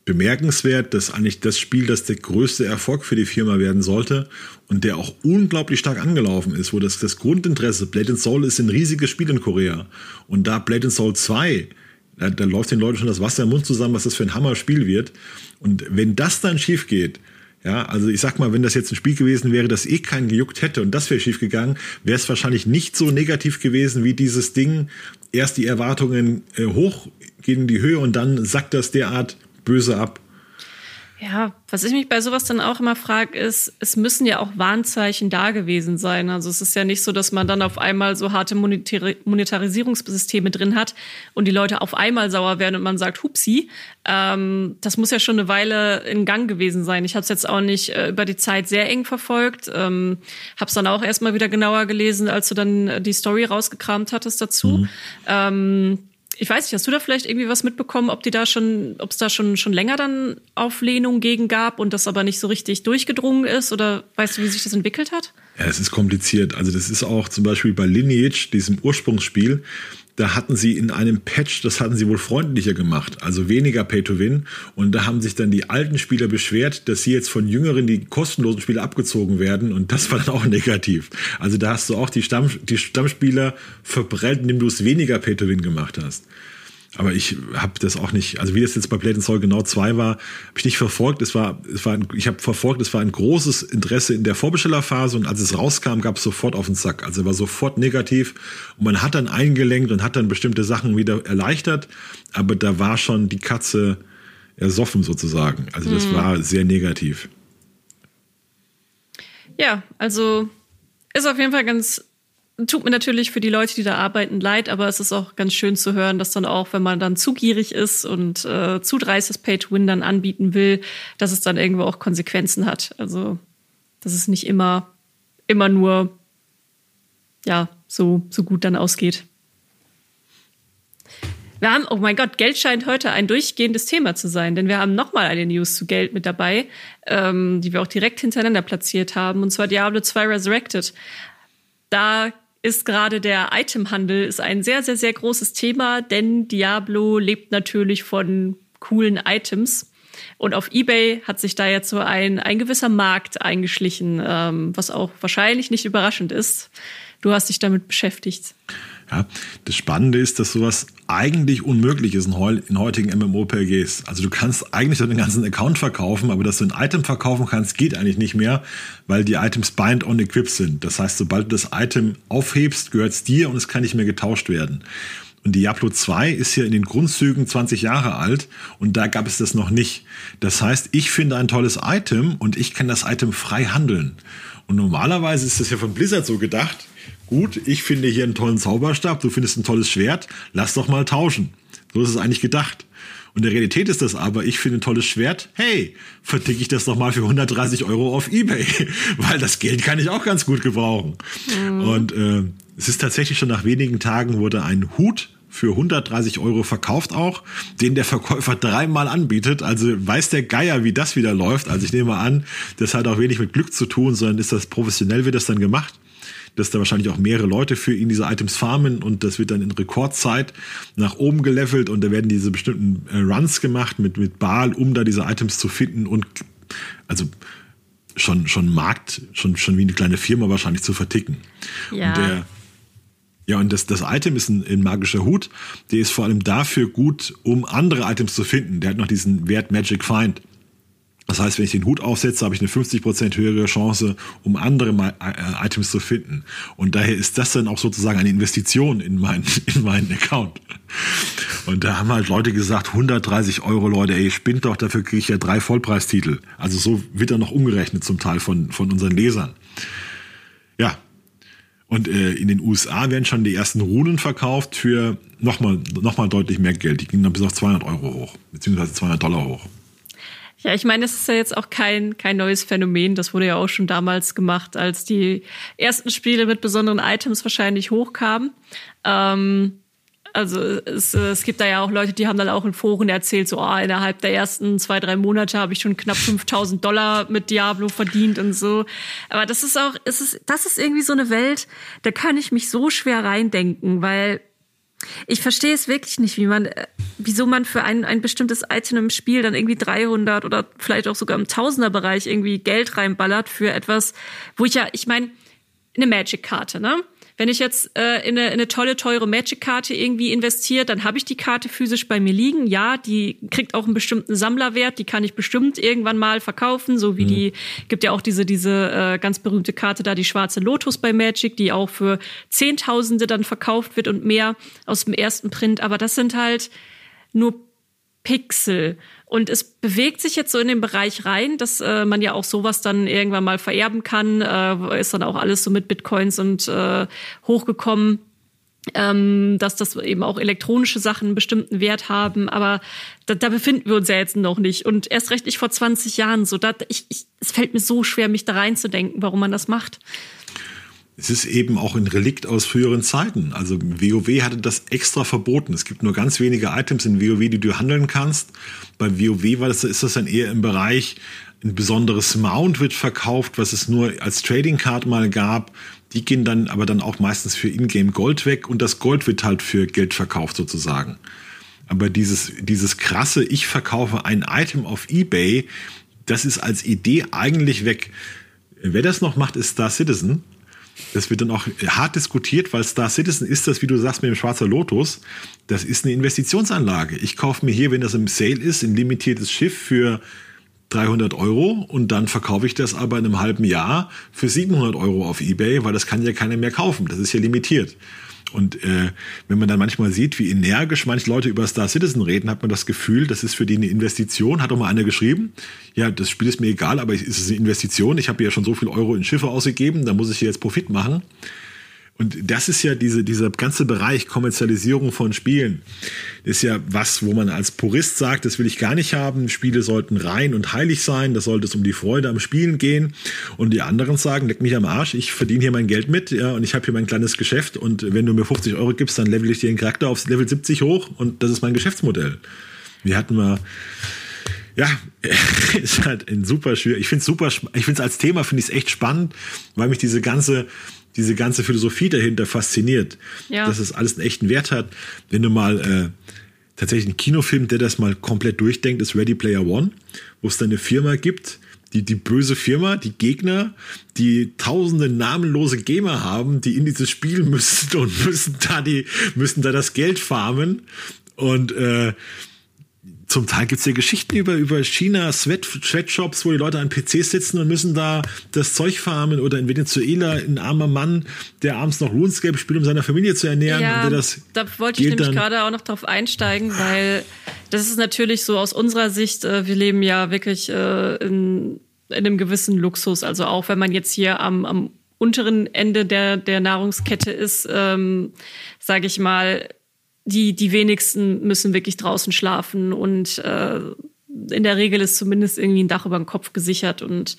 bemerkenswert, dass eigentlich das Spiel, das der größte Erfolg für die Firma werden sollte und der auch unglaublich stark angelaufen ist, wo das, das Grundinteresse, Blade Soul ist ein riesiges Spiel in Korea und da Blade Soul 2, da, da läuft den Leuten schon das Wasser im Mund zusammen, was das für ein Hammer-Spiel wird und wenn das dann schief geht, ja, also ich sag mal, wenn das jetzt ein Spiel gewesen wäre, das eh keinen gejuckt hätte und das wäre schief gegangen, wäre es wahrscheinlich nicht so negativ gewesen wie dieses Ding. Erst die Erwartungen äh, hoch gehen in die Höhe und dann sackt das derart böse ab. Ja, was ich mich bei sowas dann auch immer frage, ist, es müssen ja auch Warnzeichen da gewesen sein. Also es ist ja nicht so, dass man dann auf einmal so harte Monetari Monetarisierungssysteme drin hat und die Leute auf einmal sauer werden und man sagt, hupsi. Ähm, das muss ja schon eine Weile in Gang gewesen sein. Ich habe es jetzt auch nicht äh, über die Zeit sehr eng verfolgt. Ähm, habe es dann auch erstmal wieder genauer gelesen, als du dann die Story rausgekramt hattest dazu. Mhm. Ähm, ich weiß nicht, hast du da vielleicht irgendwie was mitbekommen, ob die da schon, ob es da schon schon länger dann Auflehnung gegen gab und das aber nicht so richtig durchgedrungen ist oder weißt du, wie sich das entwickelt hat? Ja, es ist kompliziert. Also das ist auch zum Beispiel bei Lineage, diesem Ursprungsspiel, da hatten sie in einem Patch, das hatten sie wohl freundlicher gemacht, also weniger Pay-to-Win. Und da haben sich dann die alten Spieler beschwert, dass sie jetzt von Jüngeren die kostenlosen Spiele abgezogen werden. Und das war dann auch (laughs) negativ. Also da hast du auch die, Stamm, die Stammspieler verprellt, indem du es weniger Pay-to-Win gemacht hast. Aber ich habe das auch nicht, also wie das jetzt bei Play Soul genau 2 war, habe ich nicht verfolgt. Es war, es war ein, ich habe verfolgt, es war ein großes Interesse in der Vorbestellerphase und als es rauskam, gab es sofort auf den Sack. Also er war sofort negativ und man hat dann eingelenkt und hat dann bestimmte Sachen wieder erleichtert, aber da war schon die Katze ersoffen sozusagen. Also das mhm. war sehr negativ. Ja, also ist auf jeden Fall ganz tut mir natürlich für die Leute, die da arbeiten, leid, aber es ist auch ganz schön zu hören, dass dann auch, wenn man dann zu gierig ist und äh, zu dreistes Pay-to-Win dann anbieten will, dass es dann irgendwo auch Konsequenzen hat. Also, dass es nicht immer, immer nur, ja, so, so gut dann ausgeht. Wir haben, oh mein Gott, Geld scheint heute ein durchgehendes Thema zu sein, denn wir haben nochmal eine News zu Geld mit dabei, ähm, die wir auch direkt hintereinander platziert haben, und zwar Diablo 2 Resurrected. Da ist gerade der Itemhandel ist ein sehr, sehr, sehr großes Thema, denn Diablo lebt natürlich von coolen Items. Und auf eBay hat sich da jetzt so ein, ein gewisser Markt eingeschlichen, ähm, was auch wahrscheinlich nicht überraschend ist. Du hast dich damit beschäftigt. Ja, das Spannende ist, dass sowas eigentlich unmöglich ist in, heutigen MMORPGs. Also du kannst eigentlich den ganzen Account verkaufen, aber dass du ein Item verkaufen kannst, geht eigentlich nicht mehr, weil die Items bind on equip sind. Das heißt, sobald du das Item aufhebst, gehört es dir und es kann nicht mehr getauscht werden. Und Diablo 2 ist ja in den Grundzügen 20 Jahre alt und da gab es das noch nicht. Das heißt, ich finde ein tolles Item und ich kann das Item frei handeln. Und normalerweise ist das ja von Blizzard so gedacht, gut, ich finde hier einen tollen Zauberstab, du findest ein tolles Schwert, lass doch mal tauschen. So ist es eigentlich gedacht. Und in der Realität ist das aber, ich finde ein tolles Schwert, hey, verticke ich das doch mal für 130 Euro auf Ebay, (laughs) weil das Geld kann ich auch ganz gut gebrauchen. Mhm. Und äh, es ist tatsächlich schon nach wenigen Tagen wurde ein Hut für 130 Euro verkauft auch, den der Verkäufer dreimal anbietet. Also weiß der Geier, wie das wieder läuft. Also ich nehme an, das hat auch wenig mit Glück zu tun, sondern ist das professionell wird das dann gemacht dass da wahrscheinlich auch mehrere Leute für ihn diese Items farmen und das wird dann in Rekordzeit nach oben gelevelt und da werden diese bestimmten äh, Runs gemacht mit, mit Baal, um da diese Items zu finden und also schon, schon Markt, schon, schon wie eine kleine Firma wahrscheinlich zu verticken. Ja. Und der, ja, und das, das Item ist ein, ein magischer Hut. Der ist vor allem dafür gut, um andere Items zu finden. Der hat noch diesen Wert Magic Find. Das heißt, wenn ich den Hut aufsetze, habe ich eine 50% höhere Chance, um andere äh, Items zu finden. Und daher ist das dann auch sozusagen eine Investition in meinen, (laughs) in meinen Account. Und da haben halt Leute gesagt, 130 Euro, Leute, ey, spinnt doch, dafür kriege ich ja drei Vollpreistitel. Also so wird er noch umgerechnet zum Teil von, von unseren Lesern. Ja. Und äh, in den USA werden schon die ersten Runen verkauft für nochmal noch mal deutlich mehr Geld. Die gingen dann bis auf 200 Euro hoch, beziehungsweise 200 Dollar hoch. Ja, ich meine, es ist ja jetzt auch kein, kein neues Phänomen. Das wurde ja auch schon damals gemacht, als die ersten Spiele mit besonderen Items wahrscheinlich hochkamen. Ähm, also es, es gibt da ja auch Leute, die haben dann auch in Foren erzählt, so oh, innerhalb der ersten zwei, drei Monate habe ich schon knapp 5000 Dollar mit Diablo verdient und so. Aber das ist auch, es ist, das ist irgendwie so eine Welt, da kann ich mich so schwer reindenken, weil ich verstehe es wirklich nicht, wie man, äh, wieso man für ein, ein bestimmtes Item im Spiel dann irgendwie 300 oder vielleicht auch sogar im Tausenderbereich irgendwie Geld reinballert für etwas, wo ich ja, ich meine, eine Magic-Karte, ne? Wenn ich jetzt äh, in, eine, in eine tolle, teure Magic-Karte irgendwie investiere, dann habe ich die Karte physisch bei mir liegen. Ja, die kriegt auch einen bestimmten Sammlerwert, die kann ich bestimmt irgendwann mal verkaufen, so wie mhm. die, gibt ja auch diese, diese äh, ganz berühmte Karte da, die schwarze Lotus bei Magic, die auch für Zehntausende dann verkauft wird und mehr aus dem ersten Print. Aber das sind halt nur Pixel. Und es bewegt sich jetzt so in den Bereich rein, dass äh, man ja auch sowas dann irgendwann mal vererben kann. Äh, ist dann auch alles so mit Bitcoins und äh, hochgekommen. Ähm, dass das eben auch elektronische Sachen einen bestimmten Wert haben, aber da, da befinden wir uns ja jetzt noch nicht und erst recht nicht vor 20 Jahren so. Da, ich, ich, es fällt mir so schwer, mich da reinzudenken, warum man das macht es ist eben auch ein Relikt aus früheren Zeiten. Also WoW hatte das extra verboten. Es gibt nur ganz wenige Items in WoW, die du handeln kannst. Bei WoW war das, ist das dann eher im Bereich ein besonderes Mount wird verkauft, was es nur als Trading Card mal gab. Die gehen dann aber dann auch meistens für Ingame Gold weg und das Gold wird halt für Geld verkauft sozusagen. Aber dieses, dieses krasse, ich verkaufe ein Item auf eBay, das ist als Idee eigentlich weg. Wer das noch macht, ist Star Citizen. Das wird dann auch hart diskutiert, weil Star Citizen ist das, wie du sagst, mit dem Schwarzer Lotus. Das ist eine Investitionsanlage. Ich kaufe mir hier, wenn das im Sale ist, ein limitiertes Schiff für 300 Euro und dann verkaufe ich das aber in einem halben Jahr für 700 Euro auf eBay, weil das kann ja keiner mehr kaufen. Das ist ja limitiert. Und äh, wenn man dann manchmal sieht, wie energisch manche Leute über Star Citizen reden, hat man das Gefühl, das ist für die eine Investition. Hat auch mal einer geschrieben, ja, das Spiel ist mir egal, aber es ist eine Investition. Ich habe ja schon so viel Euro in Schiffe ausgegeben, da muss ich jetzt Profit machen. Und das ist ja diese, dieser ganze Bereich Kommerzialisierung von Spielen. Das ist ja was, wo man als Purist sagt, das will ich gar nicht haben. Spiele sollten rein und heilig sein. Da sollte es um die Freude am Spielen gehen. Und die anderen sagen, leck mich am Arsch. Ich verdiene hier mein Geld mit, ja, und ich habe hier mein kleines Geschäft. Und wenn du mir 50 Euro gibst, dann level ich dir den Charakter aufs Level 70 hoch. Und das ist mein Geschäftsmodell. Wir hatten mal, ja, (laughs) ist halt ein super schwierig. Ich finde es super, ich finde es als Thema finde ich es echt spannend, weil mich diese ganze diese ganze Philosophie dahinter fasziniert, ja. dass es alles einen echten Wert hat. Wenn du mal äh, tatsächlich einen Kinofilm, der das mal komplett durchdenkt, ist Ready Player One, wo es dann eine Firma gibt, die, die böse Firma, die Gegner, die tausende namenlose Gamer haben, die in dieses Spiel müssen und (laughs) müssen da die, müssen da das Geld farmen und äh, zum Teil gibt's ja Geschichten über, über China, Sweatshops, wo die Leute an PCs sitzen und müssen da das Zeug farmen oder in Venezuela ein armer Mann, der abends noch RuneScape spielt, um seine Familie zu ernähren. Ja, das da wollte ich nämlich gerade auch noch drauf einsteigen, weil das ist natürlich so aus unserer Sicht, äh, wir leben ja wirklich äh, in, in einem gewissen Luxus. Also auch wenn man jetzt hier am, am unteren Ende der, der Nahrungskette ist, ähm, sage ich mal, die, die wenigsten müssen wirklich draußen schlafen und äh, in der Regel ist zumindest irgendwie ein Dach über den Kopf gesichert und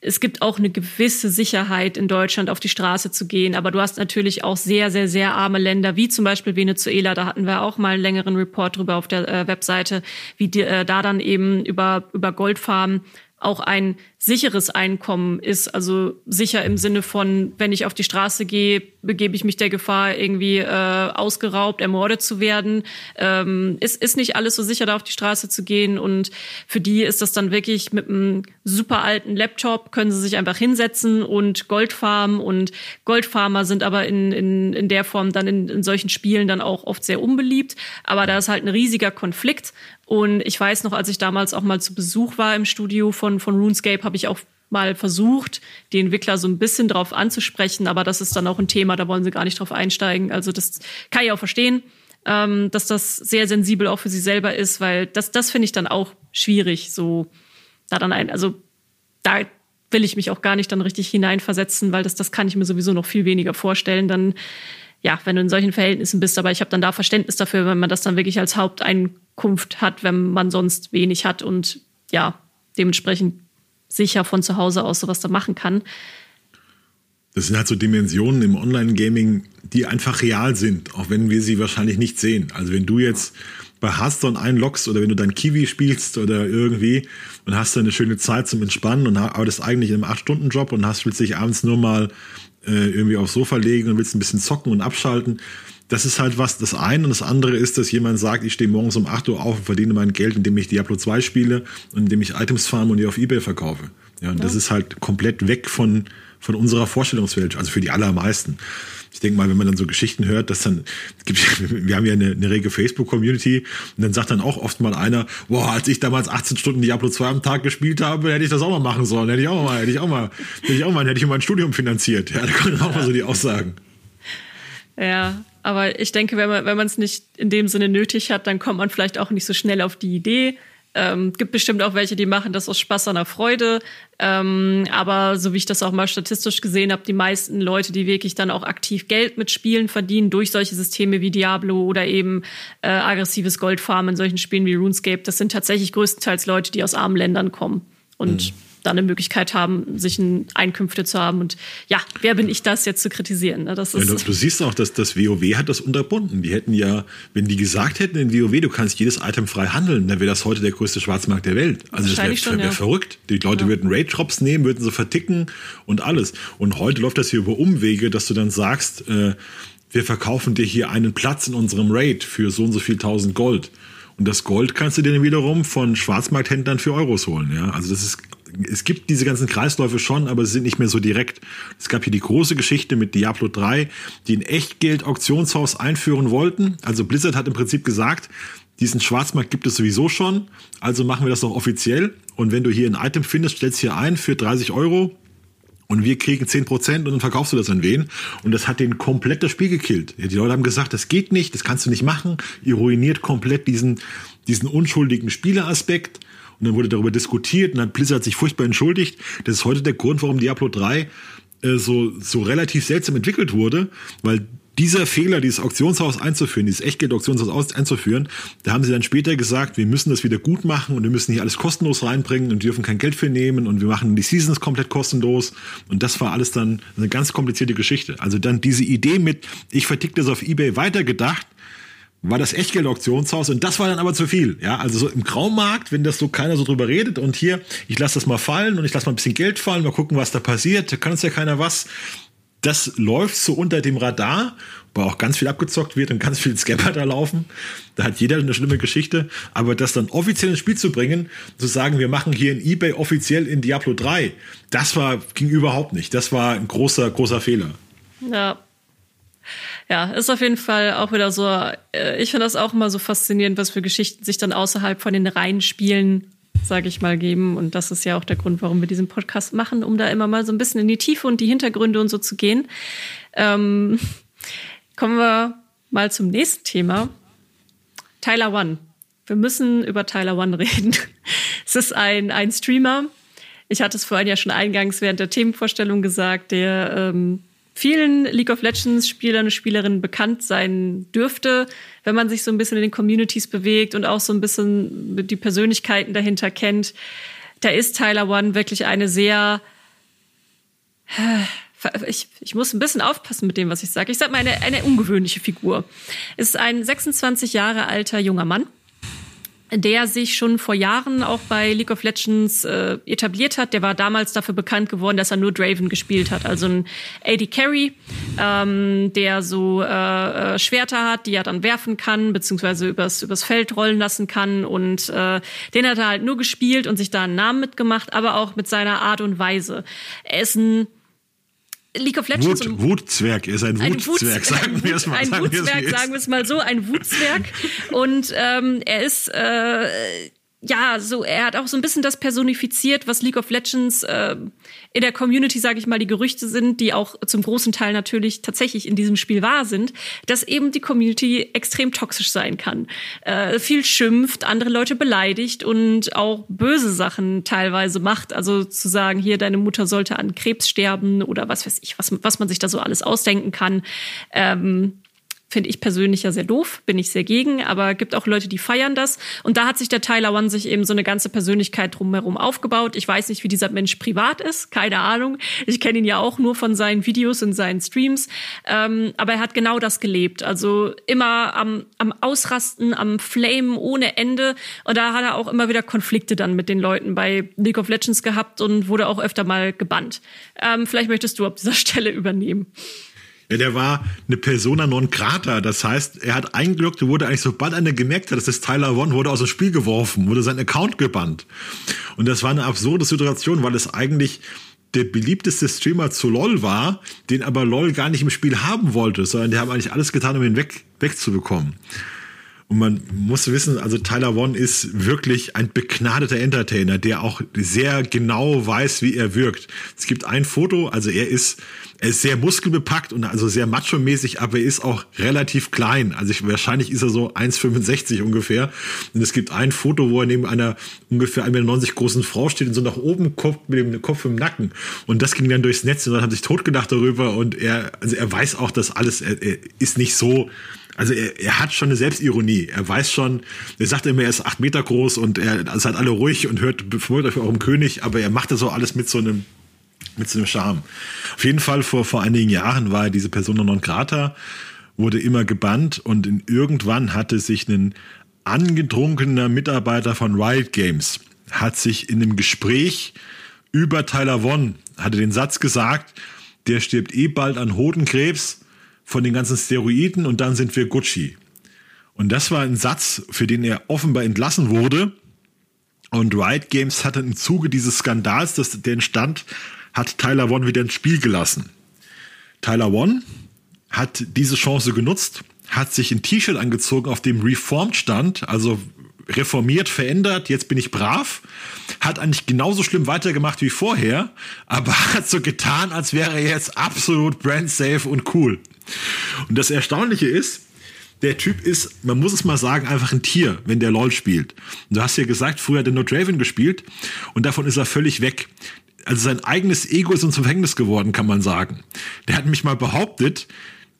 es gibt auch eine gewisse Sicherheit in Deutschland auf die Straße zu gehen. Aber du hast natürlich auch sehr, sehr, sehr arme Länder, wie zum Beispiel Venezuela. Da hatten wir auch mal einen längeren Report drüber auf der äh, Webseite, wie die, äh, da dann eben über, über Goldfarmen auch ein sicheres Einkommen ist. Also sicher im Sinne von, wenn ich auf die Straße gehe, begebe ich mich der Gefahr, irgendwie äh, ausgeraubt, ermordet zu werden. Ähm, ist, ist nicht alles so sicher, da auf die Straße zu gehen. Und für die ist das dann wirklich mit einem super alten Laptop, können sie sich einfach hinsetzen und Gold farmen. Und Goldfarmer sind aber in, in, in der Form dann in, in solchen Spielen dann auch oft sehr unbeliebt. Aber da ist halt ein riesiger Konflikt. Und ich weiß noch, als ich damals auch mal zu Besuch war im Studio von, von RuneScape, habe ich auch mal versucht, die Entwickler so ein bisschen drauf anzusprechen, aber das ist dann auch ein Thema, da wollen sie gar nicht drauf einsteigen. Also das kann ich auch verstehen, ähm, dass das sehr sensibel auch für sie selber ist, weil das, das finde ich dann auch schwierig, so da dann ein, also da will ich mich auch gar nicht dann richtig hineinversetzen, weil das, das kann ich mir sowieso noch viel weniger vorstellen. Dann ja, wenn du in solchen Verhältnissen bist. Aber ich habe dann da Verständnis dafür, wenn man das dann wirklich als Haupteinkunft hat, wenn man sonst wenig hat und ja, dementsprechend sicher von zu Hause aus sowas da machen kann. Das sind halt so Dimensionen im Online-Gaming, die einfach real sind, auch wenn wir sie wahrscheinlich nicht sehen. Also wenn du jetzt bei Hearthstone einloggst oder wenn du dein Kiwi spielst oder irgendwie und hast dann eine schöne Zeit zum Entspannen und arbeitest eigentlich in einem 8-Stunden-Job und hast dich abends nur mal äh, irgendwie aufs Sofa legen und willst ein bisschen zocken und abschalten. Das ist halt was, das eine. Und das andere ist, dass jemand sagt, ich stehe morgens um 8 Uhr auf und verdiene mein Geld, indem ich Diablo 2 spiele und indem ich Items farme und die auf Ebay verkaufe. Ja, und ja. das ist halt komplett weg von, von unserer Vorstellungswelt, also für die allermeisten ich denke mal, wenn man dann so Geschichten hört, dass dann gibt, (laughs) wir haben ja eine, eine rege Facebook-Community und dann sagt dann auch oft mal einer, boah, als ich damals 18 Stunden Diablo 2 am Tag gespielt habe, hätte ich das auch mal machen sollen, hätte ich auch mal, hätte ich auch mal, hätte ich auch mal, hätte ich mein Studium finanziert. Ja, da kommen auch mal so die Aussagen. Ja, aber ich denke, wenn man wenn man es nicht in dem Sinne nötig hat, dann kommt man vielleicht auch nicht so schnell auf die Idee, ähm, gibt bestimmt auch welche, die machen das aus Spaß an der Freude. Ähm, aber so wie ich das auch mal statistisch gesehen habe, die meisten Leute, die wirklich dann auch aktiv Geld mit Spielen verdienen, durch solche Systeme wie Diablo oder eben äh, aggressives Goldfarmen in solchen Spielen wie RuneScape, das sind tatsächlich größtenteils Leute, die aus armen Ländern kommen. Und mhm. Da eine Möglichkeit haben, sich ein Einkünfte zu haben. Und ja, wer bin ich das jetzt zu kritisieren? Ne? Das ist ja, du, du, siehst auch, dass das WoW hat das unterbunden. Die hätten ja, wenn die gesagt hätten in WoW, du kannst jedes Item frei handeln, dann wäre das heute der größte Schwarzmarkt der Welt. Also das wäre wär, ja. verrückt. Die Leute ja. würden Raid-Drops nehmen, würden sie verticken und alles. Und heute läuft das hier über Umwege, dass du dann sagst, äh, wir verkaufen dir hier einen Platz in unserem Raid für so und so viel tausend Gold. Und das Gold kannst du dir dann wiederum von Schwarzmarkthändlern für Euros holen. Ja, also das ist es gibt diese ganzen Kreisläufe schon, aber sie sind nicht mehr so direkt. Es gab hier die große Geschichte mit Diablo 3, die ein Echtgeld-Auktionshaus einführen wollten. Also Blizzard hat im Prinzip gesagt, diesen Schwarzmarkt gibt es sowieso schon, also machen wir das noch offiziell. Und wenn du hier ein Item findest, stellst hier ein für 30 Euro und wir kriegen 10% und dann verkaufst du das an wen. Und das hat den komplett das Spiel gekillt. Die Leute haben gesagt, das geht nicht, das kannst du nicht machen. Ihr ruiniert komplett diesen, diesen unschuldigen Spieleraspekt. Und dann wurde darüber diskutiert und dann Blizzard sich furchtbar entschuldigt. Das ist heute der Grund, warum Diablo 3 äh, so, so relativ seltsam entwickelt wurde, weil dieser Fehler, dieses Auktionshaus einzuführen, dieses Echtgeld-Auktionshaus einzuführen, da haben sie dann später gesagt, wir müssen das wieder gut machen und wir müssen hier alles kostenlos reinbringen und dürfen kein Geld für nehmen und wir machen die Seasons komplett kostenlos. Und das war alles dann eine ganz komplizierte Geschichte. Also dann diese Idee mit, ich vertick das auf Ebay weitergedacht, war das Echtgeld-Auktionshaus und das war dann aber zu viel. Ja, also so im Graumarkt, wenn das so keiner so drüber redet und hier, ich lasse das mal fallen und ich lasse mal ein bisschen Geld fallen, mal gucken, was da passiert, da kann uns ja keiner was. Das läuft so unter dem Radar, wo auch ganz viel abgezockt wird und ganz viel Scamper da laufen. Da hat jeder eine schlimme Geschichte. Aber das dann offiziell ins Spiel zu bringen, zu sagen, wir machen hier ein Ebay offiziell in Diablo 3, das war, ging überhaupt nicht. Das war ein großer, großer Fehler. Ja, ja, ist auf jeden Fall auch wieder so. Äh, ich finde das auch immer so faszinierend, was für Geschichten sich dann außerhalb von den reinen Spielen, sage ich mal, geben. Und das ist ja auch der Grund, warum wir diesen Podcast machen, um da immer mal so ein bisschen in die Tiefe und die Hintergründe und so zu gehen. Ähm, kommen wir mal zum nächsten Thema. Tyler One. Wir müssen über Tyler One reden. (laughs) es ist ein, ein Streamer. Ich hatte es vorhin ja schon eingangs während der Themenvorstellung gesagt, der ähm, vielen League of Legends Spielern und Spielerinnen bekannt sein dürfte, wenn man sich so ein bisschen in den Communities bewegt und auch so ein bisschen die Persönlichkeiten dahinter kennt. Da ist Tyler One wirklich eine sehr ich, ich muss ein bisschen aufpassen mit dem, was ich sage. Ich sage mal eine, eine ungewöhnliche Figur. Ist ein 26 Jahre alter junger Mann, der sich schon vor Jahren auch bei League of Legends äh, etabliert hat. Der war damals dafür bekannt geworden, dass er nur Draven gespielt hat, also ein AD Carry, ähm, der so äh, äh, Schwerter hat, die er dann werfen kann, beziehungsweise übers, übers Feld rollen lassen kann. Und äh, den hat er halt nur gespielt und sich da einen Namen mitgemacht, aber auch mit seiner Art und Weise. Er ist ein League of Legends. Wut, Wutzwerg, er ist ein, ein Wutzwerg, sagen wir es mal. Ein Wutzwerg, sagen wir es mal so, ein Wutzwerg. Und ähm, er ist äh, ja, so er hat auch so ein bisschen das personifiziert, was League of Legends äh, in der Community, sage ich mal, die Gerüchte sind, die auch zum großen Teil natürlich tatsächlich in diesem Spiel wahr sind, dass eben die Community extrem toxisch sein kann, äh, viel schimpft, andere Leute beleidigt und auch böse Sachen teilweise macht. Also zu sagen, hier deine Mutter sollte an Krebs sterben oder was weiß ich, was was man sich da so alles ausdenken kann. Ähm, Finde ich persönlich ja sehr doof, bin ich sehr gegen, aber gibt auch Leute, die feiern das. Und da hat sich der Tyler One sich eben so eine ganze Persönlichkeit drumherum aufgebaut. Ich weiß nicht, wie dieser Mensch privat ist, keine Ahnung. Ich kenne ihn ja auch nur von seinen Videos und seinen Streams. Ähm, aber er hat genau das gelebt. Also immer am, am Ausrasten, am Flamen ohne Ende. Und da hat er auch immer wieder Konflikte dann mit den Leuten bei League of Legends gehabt und wurde auch öfter mal gebannt. Ähm, vielleicht möchtest du ab dieser (laughs) Stelle übernehmen. Ja, der war eine Persona non grata. Das heißt, er hat eingeloggt, wurde eigentlich sobald einer gemerkt hat, dass das Tyler One wurde aus dem Spiel geworfen, wurde sein Account gebannt. Und das war eine absurde Situation, weil es eigentlich der beliebteste Streamer zu LOL war, den aber LOL gar nicht im Spiel haben wollte, sondern der haben eigentlich alles getan, um ihn weg, wegzubekommen. Und man muss wissen, also Tyler One ist wirklich ein begnadeter Entertainer, der auch sehr genau weiß, wie er wirkt. Es gibt ein Foto, also er ist, er ist sehr muskelbepackt und also sehr macho-mäßig, aber er ist auch relativ klein. Also ich, wahrscheinlich ist er so 1,65 ungefähr. Und es gibt ein Foto, wo er neben einer ungefähr 1,90 Meter großen Frau steht und so nach oben guckt mit dem Kopf im Nacken. Und das ging dann durchs Netz und dann haben sich totgedacht darüber und er, also er weiß auch, dass alles, er, er ist nicht so, Also er, er hat schon eine Selbstironie. Er weiß schon, er sagt immer, er ist acht Meter groß und er seid alle ruhig und hört, freut euch eurem König, aber er macht das so alles mit so einem, mit so einem Charme. Auf jeden Fall vor, vor einigen Jahren war er diese Persona non grata, wurde immer gebannt und in, irgendwann hatte sich ein angetrunkener Mitarbeiter von Riot Games hat sich in einem Gespräch über Tyler One, hatte den Satz gesagt, der stirbt eh bald an Hodenkrebs von den ganzen Steroiden und dann sind wir Gucci. Und das war ein Satz, für den er offenbar entlassen wurde. Und Riot Games hatte im Zuge dieses Skandals, das, der entstand, hat Tyler One wieder ins Spiel gelassen. Tyler One hat diese Chance genutzt, hat sich ein T-Shirt angezogen, auf dem Reformed stand, also reformiert, verändert, jetzt bin ich brav, hat eigentlich genauso schlimm weitergemacht wie vorher, aber (laughs) hat so getan, als wäre er jetzt absolut brand safe und cool. Und das Erstaunliche ist, der Typ ist, man muss es mal sagen, einfach ein Tier, wenn der LOL spielt. Und du hast ja gesagt, früher hat er nur Draven gespielt und davon ist er völlig weg. Also sein eigenes Ego ist uns zum Verhängnis geworden, kann man sagen. Der hat mich mal behauptet,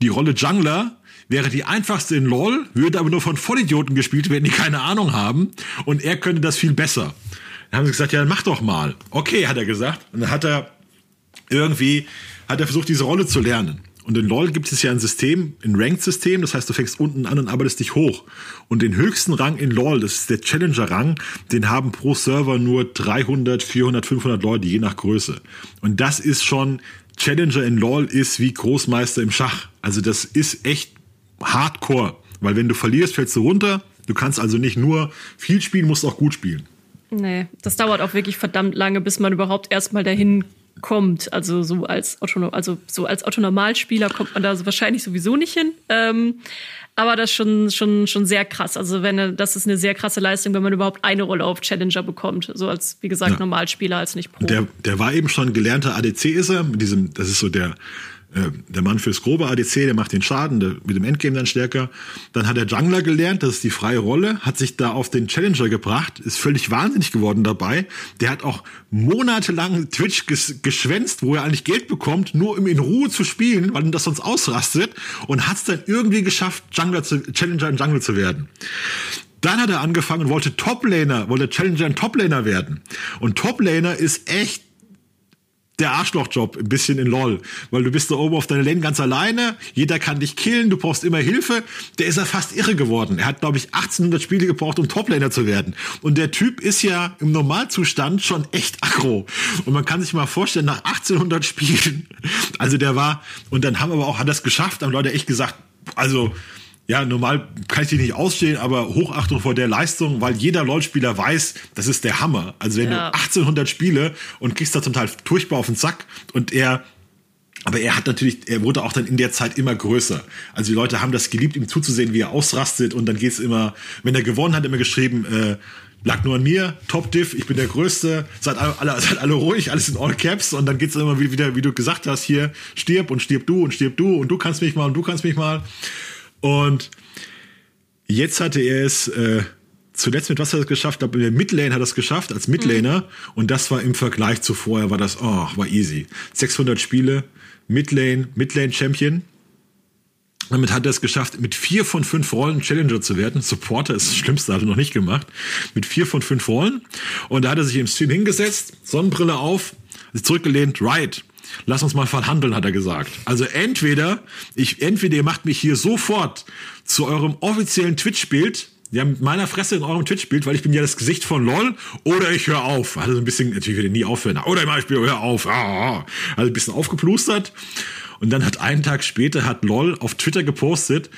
die Rolle Jungler wäre die einfachste in LOL, würde aber nur von Vollidioten gespielt werden, die keine Ahnung haben. Und er könnte das viel besser. Dann haben sie gesagt, ja, dann mach doch mal. Okay, hat er gesagt. Und dann hat er irgendwie, hat er versucht, diese Rolle zu lernen. Und in LoL gibt es ja ein System, ein Ranked-System, das heißt, du fängst unten an und arbeitest dich hoch. Und den höchsten Rang in LoL, das ist der Challenger-Rang, den haben pro Server nur 300, 400, 500 Leute, je nach Größe. Und das ist schon, Challenger in LoL ist wie Großmeister im Schach. Also das ist echt hardcore. Weil wenn du verlierst, fällst du runter. Du kannst also nicht nur viel spielen, musst auch gut spielen. Nee, das dauert auch wirklich verdammt lange, bis man überhaupt erstmal dahin kommt. Also so als Otto, also so als Autonormalspieler kommt man da wahrscheinlich sowieso nicht hin. Ähm, aber das ist schon, schon, schon sehr krass. Also wenn das ist eine sehr krasse Leistung, wenn man überhaupt eine Rolle auf Challenger bekommt. So als, wie gesagt, ja. Normalspieler als nicht Pro. Der, der war eben schon gelernter ADC ist er, mit diesem, das ist so der der Mann fürs grobe ADC, der macht den Schaden, der mit dem Endgame dann stärker. Dann hat er Jungler gelernt, das ist die freie Rolle, hat sich da auf den Challenger gebracht, ist völlig wahnsinnig geworden dabei. Der hat auch monatelang Twitch ges geschwänzt, wo er eigentlich Geld bekommt, nur um in Ruhe zu spielen, weil ihm das sonst ausrastet und hat es dann irgendwie geschafft, Jungler zu, Challenger in Jungle zu werden. Dann hat er angefangen und wollte Toplaner, wollte Challenger in Toplaner werden. Und Toplaner ist echt der Arschlochjob ein bisschen in LOL, weil du bist da oben auf deiner Lane ganz alleine, jeder kann dich killen, du brauchst immer Hilfe. Der ist ja fast irre geworden. Er hat, glaube ich, 1800 Spiele gebraucht, um Toplaner zu werden. Und der Typ ist ja im Normalzustand schon echt aggro. Und man kann sich mal vorstellen, nach 1800 Spielen, (laughs) also der war, und dann haben aber auch, hat das geschafft, haben Leute echt gesagt, also, ja, normal kann ich dich nicht ausstehen, aber Hochachtung vor der Leistung, weil jeder LoL-Spieler weiß, das ist der Hammer. Also wenn ja. du 1800 Spiele und kriegst da zum Teil furchtbar auf den Sack und er aber er hat natürlich, er wurde auch dann in der Zeit immer größer. Also die Leute haben das geliebt, ihm zuzusehen, wie er ausrastet und dann geht's immer, wenn er gewonnen hat, immer geschrieben, äh, lag nur an mir, Top Diff, ich bin der Größte, seid alle, (laughs) seid alle ruhig, alles in All Caps und dann geht's immer wieder, wie du gesagt hast, hier, stirb und stirb du und stirb du und du kannst mich mal und du kannst mich mal. Und jetzt hatte er es äh, zuletzt mit was hat er es geschafft? Ich glaube, Midlane hat er es geschafft als Midlaner. Mhm. Und das war im Vergleich zu vorher, war das, oh, war easy. 600 Spiele, Midlane, Midlane Champion. Damit hat er es geschafft, mit vier von fünf Rollen Challenger zu werden. Supporter ist das Schlimmste, hat er noch nicht gemacht. Mit vier von fünf Rollen. Und da hat er sich im Stream hingesetzt, Sonnenbrille auf, zurückgelehnt, right. Lass uns mal verhandeln, hat er gesagt. Also entweder, ich, entweder ihr macht mich hier sofort zu eurem offiziellen Twitch-Bild, ja, mit meiner Fresse in eurem Twitch-Bild, weil ich bin ja das Gesicht von LOL, oder ich höre auf. Also ein bisschen, natürlich werde ich nie aufhören. Oder ich spiele, hör auf. Also ein bisschen aufgeplustert. Und dann hat einen Tag später hat LOL auf Twitter gepostet,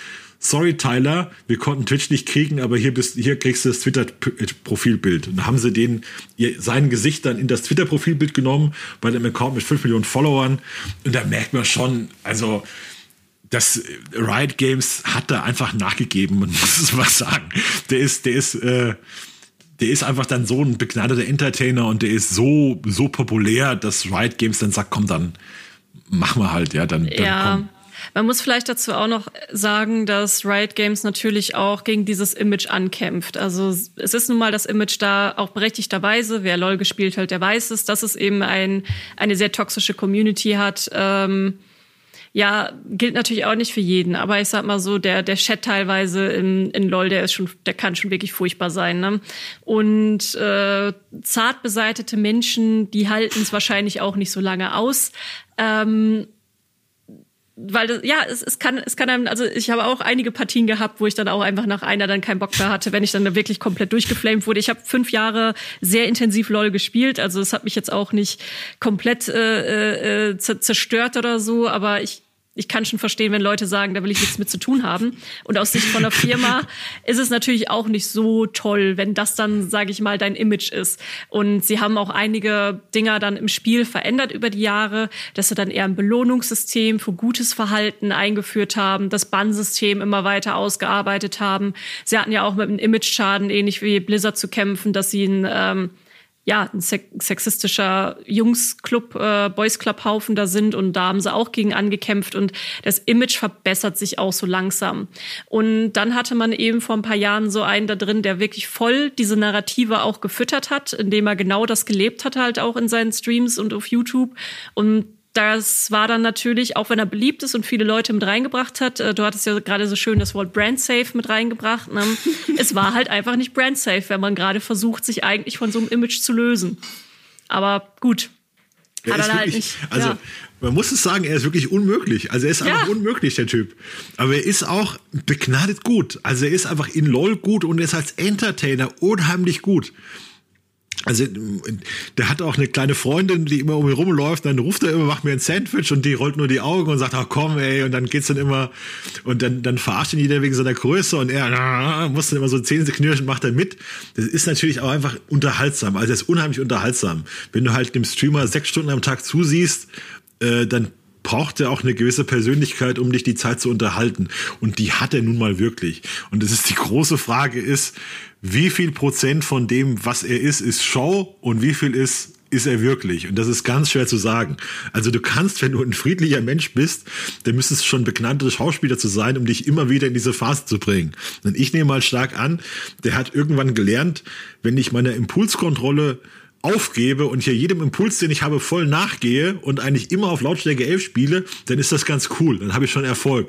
sorry Tyler, wir konnten Twitch nicht kriegen, aber hier bist, hier kriegst du das Twitter-Profilbild. Und dann haben sie den, ihr, sein Gesicht dann in das Twitter-Profilbild genommen, bei dem Account mit 5 Millionen Followern. Und da merkt man schon, also, das Riot Games hat da einfach nachgegeben, man (laughs) muss es mal sagen. Der ist, der ist, äh, der ist einfach dann so ein begnadeter Entertainer und der ist so, so populär, dass Riot Games dann sagt, komm, dann machen wir halt, ja, dann, dann ja. komm. Man muss vielleicht dazu auch noch sagen, dass Riot Games natürlich auch gegen dieses Image ankämpft. Also es ist nun mal das Image da auch berechtigterweise. Wer LOL gespielt hat, der weiß es, dass es eben ein, eine sehr toxische Community hat. Ähm, ja, gilt natürlich auch nicht für jeden, aber ich sag mal so, der, der Chat teilweise in, in LOL, der ist schon, der kann schon wirklich furchtbar sein. Ne? Und äh, zart beseitete Menschen, die halten es wahrscheinlich auch nicht so lange aus. Ähm, weil das, ja, es, es kann, es kann einem, also ich habe auch einige Partien gehabt, wo ich dann auch einfach nach einer dann keinen Bock mehr hatte, wenn ich dann wirklich komplett durchgeflamed wurde. Ich habe fünf Jahre sehr intensiv LOL gespielt, also es hat mich jetzt auch nicht komplett äh, äh, zerstört oder so, aber ich ich kann schon verstehen, wenn Leute sagen, da will ich nichts mit zu tun haben. Und aus Sicht von der Firma ist es natürlich auch nicht so toll, wenn das dann, sage ich mal, dein Image ist. Und sie haben auch einige Dinger dann im Spiel verändert über die Jahre, dass sie dann eher ein Belohnungssystem für gutes Verhalten eingeführt haben, das Bannsystem immer weiter ausgearbeitet haben. Sie hatten ja auch mit einem Image-Schaden ähnlich wie Blizzard zu kämpfen, dass sie ein ähm, ja, ein sexistischer Jungsclub, äh, Boys Club Haufen da sind und da haben sie auch gegen angekämpft und das Image verbessert sich auch so langsam. Und dann hatte man eben vor ein paar Jahren so einen da drin, der wirklich voll diese Narrative auch gefüttert hat, indem er genau das gelebt hat halt auch in seinen Streams und auf YouTube und das war dann natürlich, auch wenn er beliebt ist und viele Leute mit reingebracht hat, äh, du hattest ja gerade so schön das Wort Brand Safe mit reingebracht. Ne? (laughs) es war halt einfach nicht Brand Safe, wenn man gerade versucht, sich eigentlich von so einem Image zu lösen. Aber gut. Hat er halt nicht. Also, ja. man muss es sagen, er ist wirklich unmöglich. Also, er ist einfach ja. unmöglich, der Typ. Aber er ist auch begnadet gut. Also, er ist einfach in LOL gut und er ist als Entertainer unheimlich gut. Also der hat auch eine kleine Freundin, die immer um ihn rumläuft, dann ruft er immer, macht mir ein Sandwich und die rollt nur die Augen und sagt, ach komm, ey, und dann geht's dann immer und dann, dann verarscht ihn jeder wegen seiner Größe und er na, muss dann immer so Zähne knirschen, macht er mit. Das ist natürlich auch einfach unterhaltsam, also er ist unheimlich unterhaltsam. Wenn du halt dem Streamer sechs Stunden am Tag zusiehst, äh, dann braucht er auch eine gewisse Persönlichkeit, um dich die Zeit zu unterhalten. Und die hat er nun mal wirklich. Und es ist die große Frage ist, wie viel Prozent von dem, was er ist, ist Show und wie viel ist ist er wirklich? Und das ist ganz schwer zu sagen. Also du kannst, wenn du ein friedlicher Mensch bist, dann müsstest du schon bekannter Schauspieler zu sein, um dich immer wieder in diese Phase zu bringen. Und ich nehme mal stark an, der hat irgendwann gelernt, wenn ich meine Impulskontrolle aufgebe und hier jedem Impuls, den ich habe, voll nachgehe und eigentlich immer auf Lautstärke 11 spiele, dann ist das ganz cool. Dann habe ich schon Erfolg.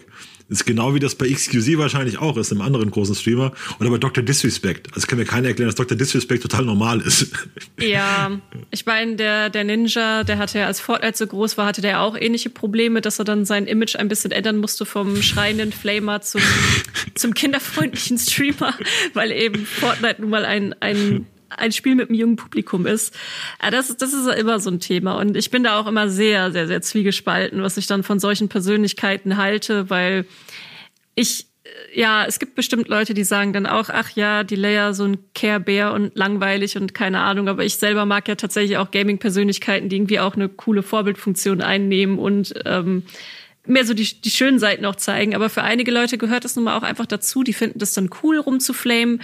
Ist genau wie das bei XQC wahrscheinlich auch ist, einem anderen großen Streamer. Oder bei Dr. Disrespect. Also kann mir keiner erklären, dass Dr. Disrespect total normal ist. (laughs) Ja, ich meine, der, der Ninja, der hatte ja, als Fortnite so groß war, hatte der auch ähnliche Probleme, dass er dann sein Image ein bisschen ändern musste vom schreienden Flamer zum, (laughs) zum kinderfreundlichen Streamer, weil eben Fortnite nun mal ein, ein ein Spiel mit einem jungen Publikum ist. Ja, das, das ist immer so ein Thema. Und ich bin da auch immer sehr, sehr, sehr zwiegespalten, was ich dann von solchen Persönlichkeiten halte, weil ich, ja, es gibt bestimmt Leute, die sagen dann auch, ach ja, die Leia so ein Care-Bär und langweilig und keine Ahnung, aber ich selber mag ja tatsächlich auch Gaming-Persönlichkeiten, die irgendwie auch eine coole Vorbildfunktion einnehmen und ähm, mehr so die, die schönen Seiten auch zeigen. Aber für einige Leute gehört das nun mal auch einfach dazu, die finden das dann cool rumzuflamen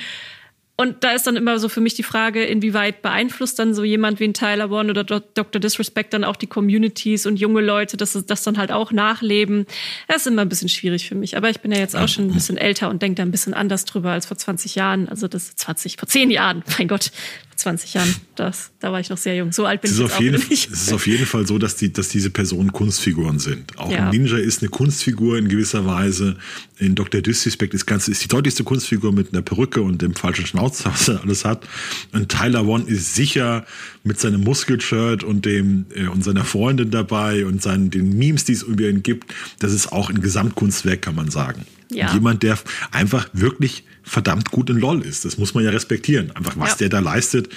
und da ist dann immer so für mich die Frage, inwieweit beeinflusst dann so jemand wie ein Tyler One oder Dr. Disrespect dann auch die Communities und junge Leute, dass sie das dann halt auch nachleben. Das ist immer ein bisschen schwierig für mich. Aber ich bin ja jetzt auch schon ein bisschen älter und denke da ein bisschen anders drüber als vor 20 Jahren. Also das 20, vor 10 Jahren, mein Gott. 20 Jahren. Das, da war ich noch sehr jung. So alt bin ich jetzt auf jeden, nicht. Es ist auf jeden Fall so, dass, die, dass diese Personen Kunstfiguren sind. Auch ja. ein Ninja ist eine Kunstfigur in gewisser Weise. In Dr. Disrespect ist, ganz, ist die deutlichste Kunstfigur mit einer Perücke und dem falschen Schnauz, (laughs) was er alles hat. Und Tyler One ist sicher mit seinem Muskelshirt und dem äh, und seiner Freundin dabei und seinen den Memes, die es über ihn gibt. Das ist auch ein Gesamtkunstwerk, kann man sagen. Ja. Jemand, der einfach wirklich verdammt gut in LOL ist. Das muss man ja respektieren. Einfach, was ja. der da leistet.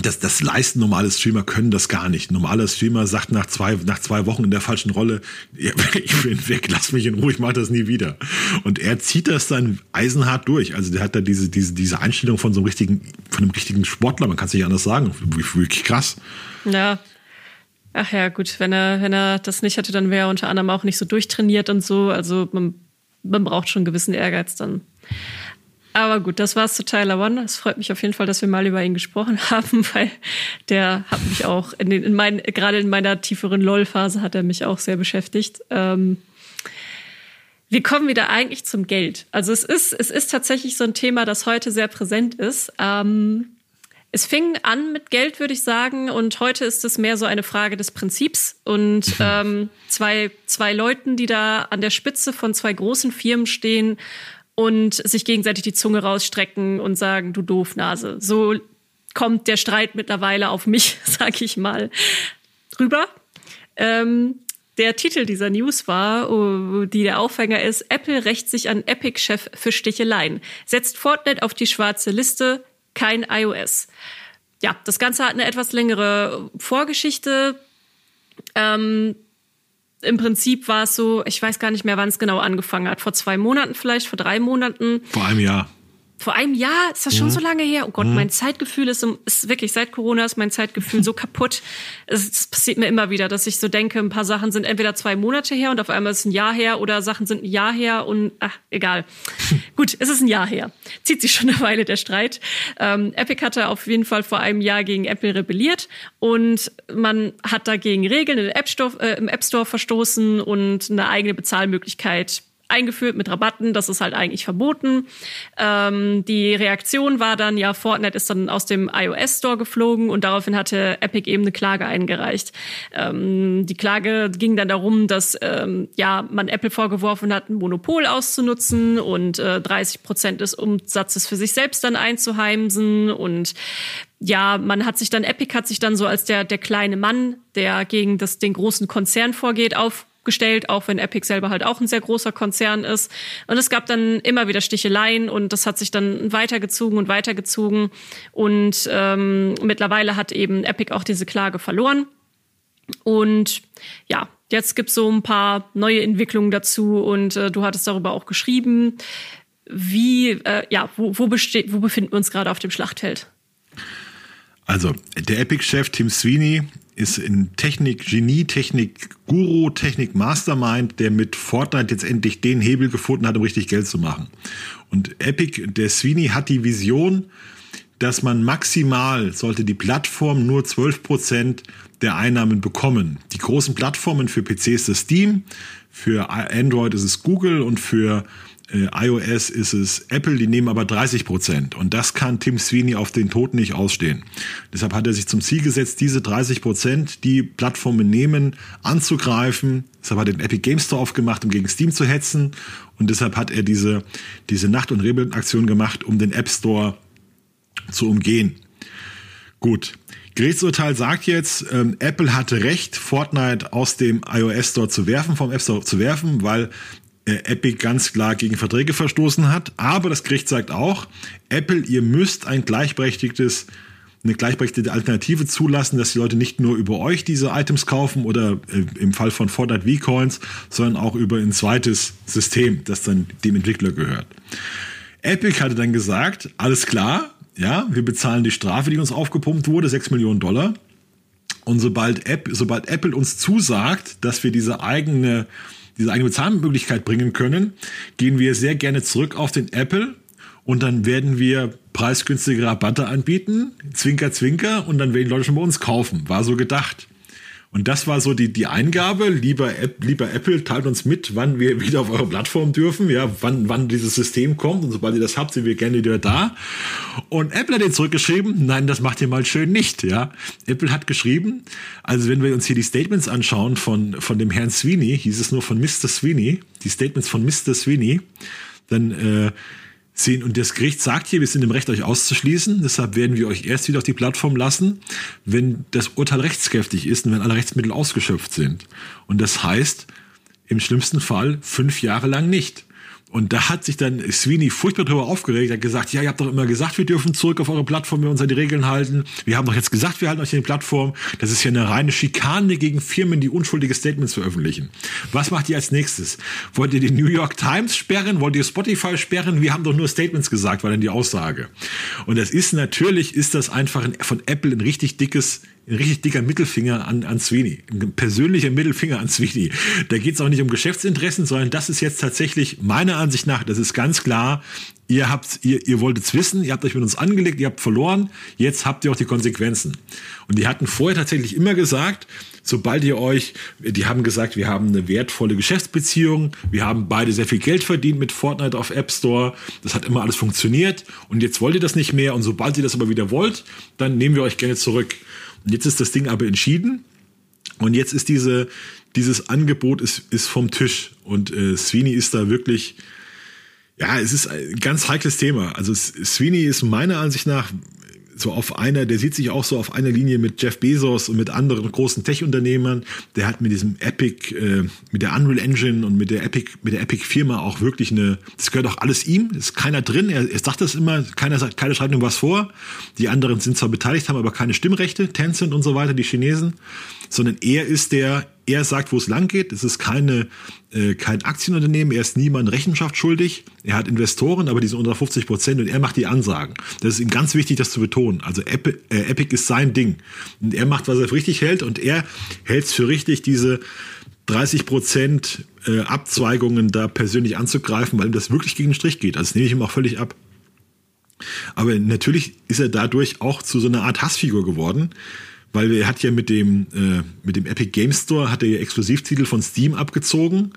Das, das leisten normale Streamer können das gar nicht. Normaler Streamer sagt nach zwei, nach zwei Wochen in der falschen Rolle, (laughs) ich bin weg, lass mich in Ruhe, ich mache das nie wieder. Und er zieht das dann eisenhart durch. Also der hat da diese, diese, diese Einstellung von so einem richtigen, von einem richtigen Sportler, man kann es nicht anders sagen. Wirklich krass. Ja, Ach ja, gut, wenn er, wenn er das nicht hätte, dann wäre er unter anderem auch nicht so durchtrainiert und so. Also man, man braucht schon einen gewissen Ehrgeiz dann. Aber gut, das war's zu Tyler One. Es freut mich auf jeden Fall, dass wir mal über ihn gesprochen (laughs) haben, weil der hat mich auch in, den, in mein, gerade in meiner tieferen LOL-Phase hat er mich auch sehr beschäftigt. Ähm, wir kommen wieder eigentlich zum Geld. Also es ist, es ist tatsächlich so ein Thema, das heute sehr präsent ist. Ähm, Es fing an mit Geld, würde ich sagen, und heute ist es mehr so eine Frage des Prinzips. Und mhm. ähm, zwei, zwei Leuten, die da an der Spitze von zwei großen Firmen stehen und sich gegenseitig die Zunge rausstrecken und sagen, du Doofnase. So kommt der Streit mittlerweile auf mich, (laughs) sag ich mal, rüber. Ähm, der Titel dieser News war, oh, die der Aufhänger ist, Apple rächt sich an Epic-Chef für Sticheleien, setzt Fortnite auf die schwarze Liste, kein iOS. Ja, das Ganze hat eine etwas längere Vorgeschichte. Ähm, Im Prinzip war es so, ich weiß gar nicht mehr, wann es genau angefangen hat. Vor zwei Monaten vielleicht, vor drei Monaten. Vor einem Jahr vor einem Jahr ist das schon mhm. so lange her. Oh Gott, mhm. mein Zeitgefühl ist, ist wirklich seit Corona ist mein Zeitgefühl so kaputt. Es, passiert mir immer wieder, dass ich so denke, ein paar Sachen sind entweder zwei Monate her und auf einmal ist es ein Jahr her oder Sachen sind ein Jahr her und ach, egal. (laughs) Gut, es ist ein Jahr her. Zieht sich schon eine Weile der Streit. Ähm, Epic hatte auf jeden Fall vor einem Jahr gegen Apple rebelliert und man hat dagegen Regeln im App Store, äh, im App Store verstoßen und eine eigene Bezahlmöglichkeit eingeführt mit Rabatten. Das ist halt eigentlich verboten. Ähm, die Reaktion war dann, ja, Fortnite ist dann aus dem iOS Store geflogen und daraufhin hatte Epic eben eine Klage eingereicht. Ähm, die Klage ging dann darum, dass ähm, ja man Apple vorgeworfen hat, ein Monopol auszunutzen und äh, 30 Prozent des Umsatzes für sich selbst dann einzuheimsen und ja, man hat sich dann, Epic hat sich dann so als der, der kleine Mann, der gegen das, den großen Konzern vorgeht, auf, gestellt, auch wenn Epic selber halt auch ein sehr großer Konzern ist. Und es gab dann immer wieder Sticheleien und das hat sich dann weitergezogen und weitergezogen. Und ähm, mittlerweile hat eben Epic auch diese Klage verloren. Und ja, jetzt gibt's so ein paar neue Entwicklungen dazu und äh, du hattest darüber auch geschrieben. Wie, äh, ja, wo, wo, wo befinden wir uns gerade auf dem Schlachtfeld? Also, der Epic-Chef Tim Sweeney ist ein Technik-Genie, Technik-Guru, Technik-Mastermind, der mit Fortnite jetzt endlich den Hebel gefunden hat, um richtig Geld zu machen. Und Epic, der Sweeney hat die Vision, dass man maximal sollte die Plattform nur 12% der Einnahmen bekommen. Die großen Plattformen für PC ist das Steam, für Android ist es Google und für iOS ist es Apple, die nehmen aber 30 Prozent. Und das kann Tim Sweeney auf den Tod nicht ausstehen. Deshalb hat er sich zum Ziel gesetzt, diese 30 Prozent, die Plattformen nehmen, anzugreifen. Deshalb hat er den Epic Game Store aufgemacht, um gegen Steam zu hetzen. Und deshalb hat er diese, diese Nacht- und Rebellenaktion gemacht, um den App Store zu umgehen. Gut. Gerichtsurteil sagt jetzt, ähm, Apple hatte recht, Fortnite aus dem iOS Store zu werfen, vom App Store zu werfen, weil äh, Epic ganz klar gegen Verträge verstoßen hat. Aber das Gericht sagt auch, Apple, ihr müsst ein gleichberechtigtes eine gleichberechtigte Alternative zulassen, dass die Leute nicht nur über euch diese Items kaufen oder äh, im Fall von Fortnite V-Coins, sondern auch über ein zweites System, das dann dem Entwickler gehört. Epic hatte dann gesagt, alles klar, ja, wir bezahlen die Strafe, die uns aufgepumpt wurde, 6 Millionen Dollar. Und sobald, App, sobald Apple uns zusagt, dass wir diese eigene diese eigene Bezahlmöglichkeit bringen können, gehen wir sehr gerne zurück auf den Apple und dann werden wir preisgünstige Rabatte anbieten, Zwinker, Zwinker, und dann werden die Leute schon bei uns kaufen. War so gedacht. Und das war so die, die Eingabe. Lieber, App, lieber Apple, teilt uns mit, wann wir (laughs) wieder auf eure Plattform dürfen, ja, wann, wann dieses System kommt. Und sobald ihr das habt, sind wir gerne wieder da. Und Apple hat ihr zurückgeschrieben, nein, das macht ihr mal schön nicht, ja. Apple hat geschrieben, also wenn wir uns hier die Statements anschauen von, von dem Herrn Sweeney, hieß es nur von Mr. Sweeney, die Statements von Mr. Sweeney, dann, äh, sehen. Und das Gericht sagt hier, wir sind im Recht, euch auszuschließen. Deshalb werden wir euch erst wieder auf die Plattform lassen, wenn das Urteil rechtskräftig ist und wenn alle Rechtsmittel ausgeschöpft sind. Und das heißt, im schlimmsten Fall fünf Jahre lang nicht. Und da hat sich dann Sweeney furchtbar darüber aufgeregt, hat gesagt, ja, ihr habt doch immer gesagt, wir dürfen zurück auf eure Plattform, wir uns an die Regeln halten. Wir haben doch jetzt gesagt, wir halten euch an die Plattform. Das ist ja eine reine Schikane gegen Firmen, die unschuldige Statements veröffentlichen. Was macht ihr als nächstes? Wollt ihr die New York Times sperren? Wollt ihr Spotify sperren? Wir haben doch nur Statements gesagt, war dann die Aussage. Und das ist natürlich, ist das einfach von Apple ein richtig dickes ein richtig dicker Mittelfinger an, an Sweeney. Ein persönlicher Mittelfinger an Sweeney. Da geht es auch nicht um Geschäftsinteressen, sondern das ist jetzt tatsächlich meiner Ansicht nach, das ist ganz klar, ihr habt, ihr, ihr wolltet es wissen, ihr habt euch mit uns angelegt, ihr habt verloren, jetzt habt ihr auch die Konsequenzen. Und die hatten vorher tatsächlich immer gesagt, sobald ihr euch, die haben gesagt, wir haben eine wertvolle Geschäftsbeziehung, wir haben beide sehr viel Geld verdient mit Fortnite auf App Store, das hat immer alles funktioniert und jetzt wollt ihr das nicht mehr und sobald ihr das aber wieder wollt, dann nehmen wir euch gerne zurück. Und jetzt ist das Ding aber entschieden und jetzt ist diese, dieses Angebot ist, ist vom Tisch und äh, Sweeney ist da wirklich, ja, es ist ein ganz heikles Thema. Also Sweeney ist meiner Ansicht nach so auf einer, der sieht sich auch so auf einer Linie mit Jeff Bezos und mit anderen großen Tech-Unternehmern. Der hat mit diesem Epic, äh, mit der Unreal Engine und mit der Epic, mit der Epic-Firma auch wirklich eine, das gehört auch alles ihm, ist keiner drin. Er, er sagt das immer, keiner sagt, keiner schreibt ihm was vor. Die anderen sind zwar beteiligt, haben aber keine Stimmrechte, Tencent und so weiter, die Chinesen, sondern er ist der, er sagt, wo es lang geht. Es ist keine, äh, kein Aktienunternehmen. Er ist niemand Rechenschaft schuldig. Er hat Investoren, aber die sind unter 50 Prozent und er macht die Ansagen. Das ist ihm ganz wichtig, das zu betonen. Also Epic, äh, Epic ist sein Ding. Und er macht, was er für richtig hält und er hält es für richtig, diese 30 Prozent äh, Abzweigungen da persönlich anzugreifen, weil ihm das wirklich gegen den Strich geht. Also das nehme ich ihm auch völlig ab. Aber natürlich ist er dadurch auch zu so einer Art Hassfigur geworden, weil er hat ja mit dem, äh, mit dem Epic Game Store hat er ja Exklusivtitel von Steam abgezogen,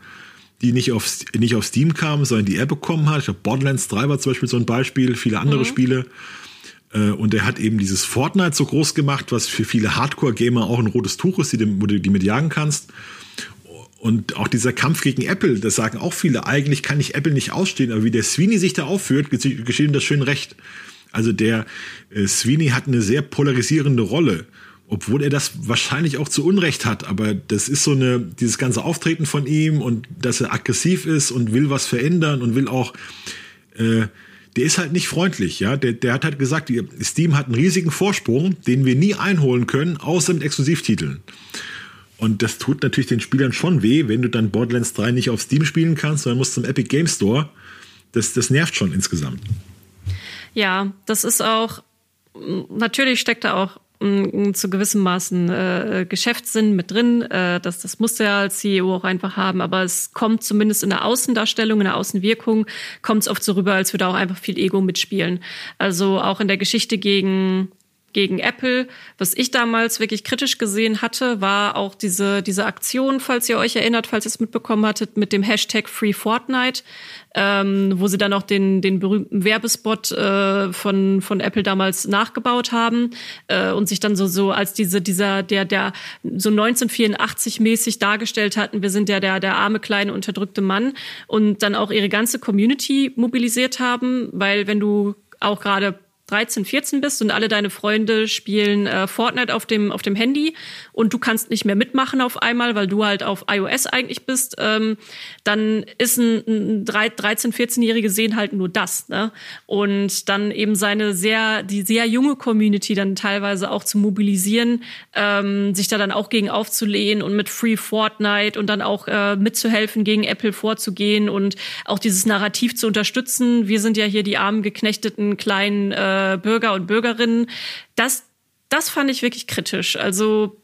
die nicht auf, nicht auf Steam kamen, sondern die er bekommen hat. Ich glaube, Borderlands 3 war zum Beispiel so ein Beispiel, viele andere mhm. Spiele. Äh, und er hat eben dieses Fortnite so groß gemacht, was für viele Hardcore-Gamer auch ein rotes Tuch ist, die, wo du die mit jagen kannst. Und auch dieser Kampf gegen Apple, das sagen auch viele, eigentlich kann ich Apple nicht ausstehen, aber wie der Sweeney sich da aufführt, geschieht ihm das schön recht. Also der äh, Sweeney hat eine sehr polarisierende Rolle obwohl er das wahrscheinlich auch zu Unrecht hat, aber das ist so eine, dieses ganze Auftreten von ihm und dass er aggressiv ist und will was verändern und will auch, äh, der ist halt nicht freundlich, ja. Der, der hat halt gesagt, Steam hat einen riesigen Vorsprung, den wir nie einholen können, außer mit Exklusivtiteln. Und das tut natürlich den Spielern schon weh, wenn du dann Borderlands 3 nicht auf Steam spielen kannst, sondern musst zum Epic Game Store. Das, das nervt schon insgesamt. Ja, das ist auch, natürlich steckt da auch zu gewissem Maßen äh, Geschäftssinn mit drin. Äh, das, das muss er als CEO auch einfach haben. Aber es kommt zumindest in der Außendarstellung, in der Außenwirkung, kommt es oft so rüber, als würde auch einfach viel Ego mitspielen. Also auch in der Geschichte gegen gegen Apple. Was ich damals wirklich kritisch gesehen hatte, war auch diese, diese Aktion, falls ihr euch erinnert, falls ihr es mitbekommen hattet, mit dem Hashtag Free Fortnite, ähm, wo sie dann auch den, den berühmten Werbespot äh, von, von Apple damals nachgebaut haben äh, und sich dann so, so als diese, dieser, der, der so 1984 mäßig dargestellt hatten, wir sind ja der, der arme, kleine, unterdrückte Mann und dann auch ihre ganze Community mobilisiert haben, weil wenn du auch gerade 13, 14 bist und alle deine Freunde spielen äh, Fortnite auf dem, auf dem Handy und du kannst nicht mehr mitmachen auf einmal, weil du halt auf iOS eigentlich bist, ähm, dann ist ein, ein 13, 14-Jährige sehen halt nur das. Ne? Und dann eben seine sehr, die sehr junge Community dann teilweise auch zu mobilisieren, ähm, sich da dann auch gegen aufzulehnen und mit Free Fortnite und dann auch äh, mitzuhelfen, gegen Apple vorzugehen und auch dieses Narrativ zu unterstützen. Wir sind ja hier die armen, geknechteten kleinen äh, äh, Bürger und Bürgerinnen. Das, das fand ich wirklich kritisch. Also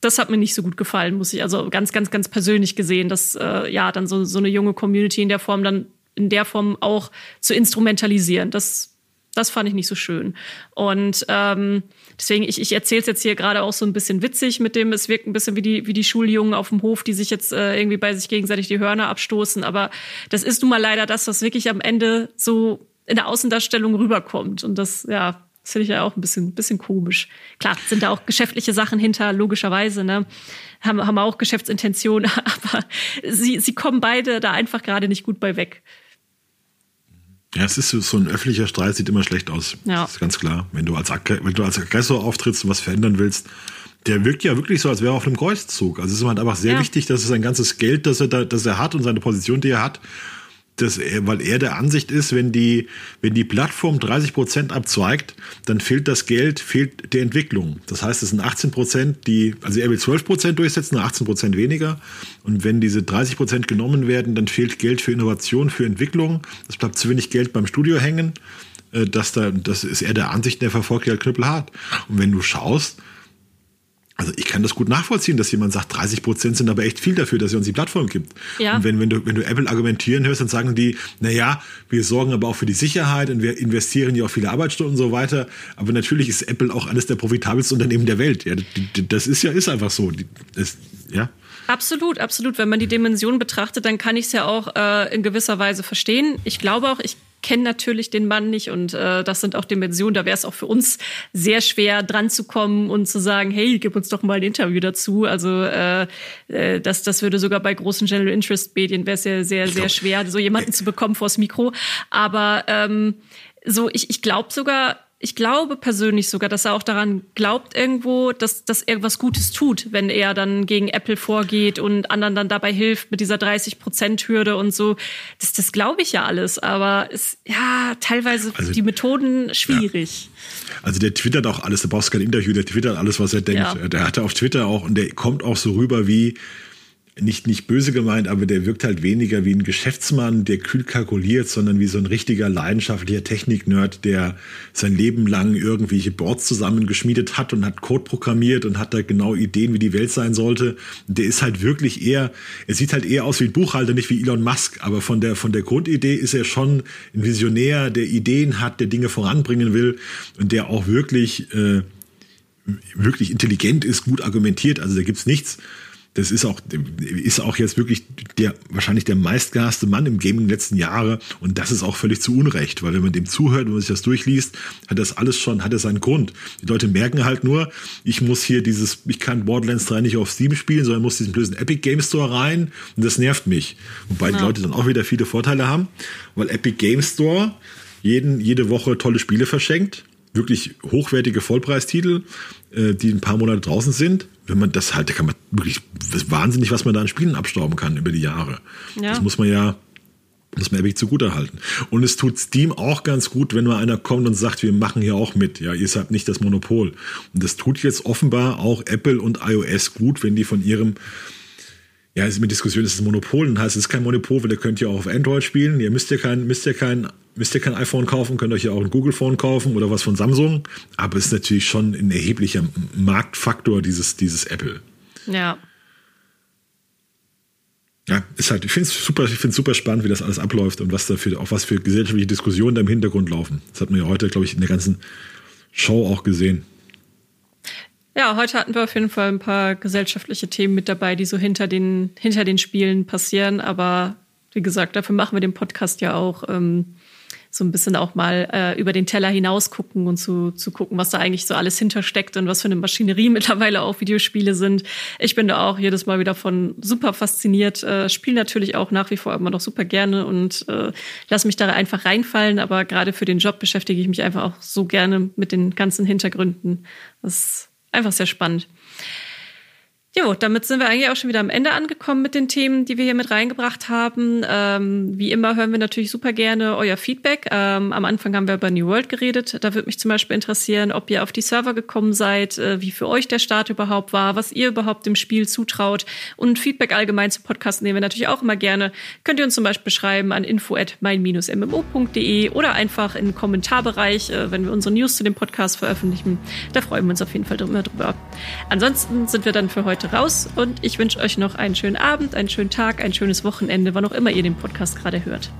das hat mir nicht so gut gefallen, muss ich also ganz, ganz, ganz persönlich gesehen, dass äh, ja dann so, so eine junge Community in der Form dann in der Form auch zu instrumentalisieren. Das, das fand ich nicht so schön. Und ähm, deswegen, ich, ich erzähle es jetzt hier gerade auch so ein bisschen witzig mit dem, es wirkt ein bisschen wie die, wie die Schuljungen auf dem Hof, die sich jetzt äh, irgendwie bei sich gegenseitig die Hörner abstoßen. Aber das ist nun mal leider das, was wirklich am Ende so in der Außendarstellung rüberkommt. Und das, ja, das finde ich ja auch ein bisschen, bisschen komisch. Klar, sind da auch geschäftliche Sachen hinter, logischerweise, ne? Haben, haben auch Geschäftsintentionen, (laughs) aber sie, sie kommen beide da einfach gerade nicht gut bei weg. Ja, es ist so ein öffentlicher Streit, sieht immer schlecht aus. Ja. Das ist ganz klar. Wenn du als, wenn du als Aggressor auftrittst und was verändern willst, der wirkt ja wirklich so, als wäre er auf einem Kreuzzug. Also es ist halt einfach sehr ja. wichtig, dass es sein ganzes Geld, das er, da, das er hat und seine Position, die er hat, dass er, weil er der Ansicht ist, wenn die, wenn die Plattform 30 Prozent abzweigt, dann fehlt das Geld, fehlt der Entwicklung. Das heißt, es sind 18 Prozent, die, also er will 12 Prozent durchsetzen, nur 18 Prozent weniger. Und wenn diese 30 Prozent genommen werden, dann fehlt Geld für Innovation, für Entwicklung. Es bleibt zu wenig Geld beim Studio hängen. Äh, dass da, das ist er der Ansicht, der verfolgt ja knüppelhart. Und wenn du schaust, Also ich kann das gut nachvollziehen, dass jemand sagt, 30 Prozent sind aber echt viel dafür, dass ihr uns die Plattform gibt. Ja. Und wenn, wenn, du, wenn du Apple argumentieren hörst, dann sagen die, na ja, wir sorgen aber auch für die Sicherheit und wir investieren ja auch viele Arbeitsstunden und so weiter. Aber natürlich ist Apple auch eines der profitabelsten Unternehmen der Welt. Ja, das ist ja ist einfach so. Das, ja. Absolut, absolut. Wenn man die Dimension betrachtet, dann kann ich es ja auch äh, in gewisser Weise verstehen. Ich glaube auch, ich kenne natürlich den Mann nicht und äh, das sind auch Dimensionen, da wäre es auch für uns sehr schwer dran zu kommen und zu sagen, hey, gib uns doch mal ein Interview dazu. Also äh, äh, das, das würde sogar bei großen General Interest Medien wäre es sehr, sehr, sehr schwer, so jemanden zu bekommen vors Mikro. Aber ähm, so, ich, ich glaube sogar, ich glaube persönlich sogar, dass er auch daran glaubt irgendwo, dass, dass er was Gutes tut, wenn er dann gegen Apple vorgeht und anderen dann dabei hilft mit dieser 30-Prozent-Hürde und so. Das, das glaube ich ja alles, aber es, ja, teilweise also, die Methoden schwierig. Ja. Also der twittert auch alles, der braucht kein Interview, der twittert alles, was er denkt. Ja. Der hatte auf Twitter auch und der kommt auch so rüber wie, nicht, nicht böse gemeint, aber der wirkt halt weniger wie ein Geschäftsmann, der kühl kalkuliert, sondern wie so ein richtiger leidenschaftlicher Technik-Nerd, der sein Leben lang irgendwelche Boards zusammengeschmiedet hat und hat Code programmiert und hat da genau Ideen, wie die Welt sein sollte. Der ist halt wirklich eher, er sieht halt eher aus wie ein Buchhalter, nicht wie Elon Musk, aber von der, von der Grundidee ist er schon ein Visionär, der Ideen hat, der Dinge voranbringen will und der auch wirklich, äh, wirklich intelligent ist, gut argumentiert. Also da gibt's nichts, das ist auch, ist auch jetzt wirklich der, wahrscheinlich der meistgehasste Mann im Gaming der letzten Jahre. Und das ist auch völlig zu Unrecht, weil wenn man dem zuhört und man sich das durchliest, hat das alles schon, hat es seinen Grund. Die Leute merken halt nur, ich muss hier dieses, ich kann Borderlands 3 nicht auf Steam spielen, sondern muss diesen blöden Epic Game Store rein und das nervt mich. Wobei ja. die Leute dann auch wieder viele Vorteile haben, weil Epic Game Store jeden, jede Woche tolle Spiele verschenkt wirklich hochwertige Vollpreistitel, äh, die ein paar Monate draußen sind. Wenn man das halt, da kann man wirklich, ist wahnsinnig, was man da an Spielen abstauben kann über die Jahre. Ja. Das muss man ja, muss man Epic zugute halten. Und es tut Steam auch ganz gut, wenn mal einer kommt und sagt, wir machen hier auch mit. Ja, ihr seid nicht das Monopol. Und das tut jetzt offenbar auch Apple und iOS gut, wenn die von ihrem ja, es ist mit Diskussion, ist es ein Monopol. Dann heißt es ist kein Monopol, weil ihr könnt ja auch auf Android spielen. Ihr müsst ja kein, müsst ja kein, müsst ihr kein iPhone kaufen, könnt euch ja auch ein Google Phone kaufen oder was von Samsung. Aber es ist natürlich schon ein erheblicher Marktfaktor, dieses, dieses Apple. Ja. Ja, ist halt, ich finde es super, ich super spannend, wie das alles abläuft und was da für, auch was für gesellschaftliche Diskussionen da im Hintergrund laufen. Das hat man ja heute, glaube ich, in der ganzen Show auch gesehen. Ja, heute hatten wir auf jeden Fall ein paar gesellschaftliche Themen mit dabei, die so hinter den, hinter den Spielen passieren. Aber wie gesagt, dafür machen wir den Podcast ja auch. Ähm, so ein bisschen auch mal äh, über den Teller hinaus gucken und zu, zu gucken, was da eigentlich so alles hintersteckt und was für eine Maschinerie (laughs) mittlerweile auch Videospiele sind. Ich bin da auch jedes Mal wieder von super fasziniert, äh, spiele natürlich auch nach wie vor immer noch super gerne und äh, lass mich da einfach reinfallen, aber gerade für den Job beschäftige ich mich einfach auch so gerne mit den ganzen Hintergründen. Das einfach sehr spannend. Jo, damit sind wir eigentlich auch schon wieder am Ende angekommen mit den Themen, die wir hier mit reingebracht haben. Ähm, wie immer hören wir natürlich super gerne euer Feedback. Ähm, am Anfang haben wir über New World geredet. Da würde mich zum Beispiel interessieren, ob ihr auf die Server gekommen seid, äh, wie für euch der Start überhaupt war, was ihr überhaupt dem Spiel zutraut. Und Feedback allgemein zu Podcasten nehmen wir natürlich auch immer gerne. Könnt ihr uns zum Beispiel schreiben an info at mein-mmo.de oder einfach in den Kommentarbereich, äh, wenn wir unsere News zu dem Podcast veröffentlichen. Da freuen wir uns auf jeden Fall immer drüber. Ansonsten sind wir dann für raus und ich wünsche euch noch einen schönen Abend, einen schönen Tag, ein schönes Wochenende, wann auch immer ihr den Podcast gerade hört.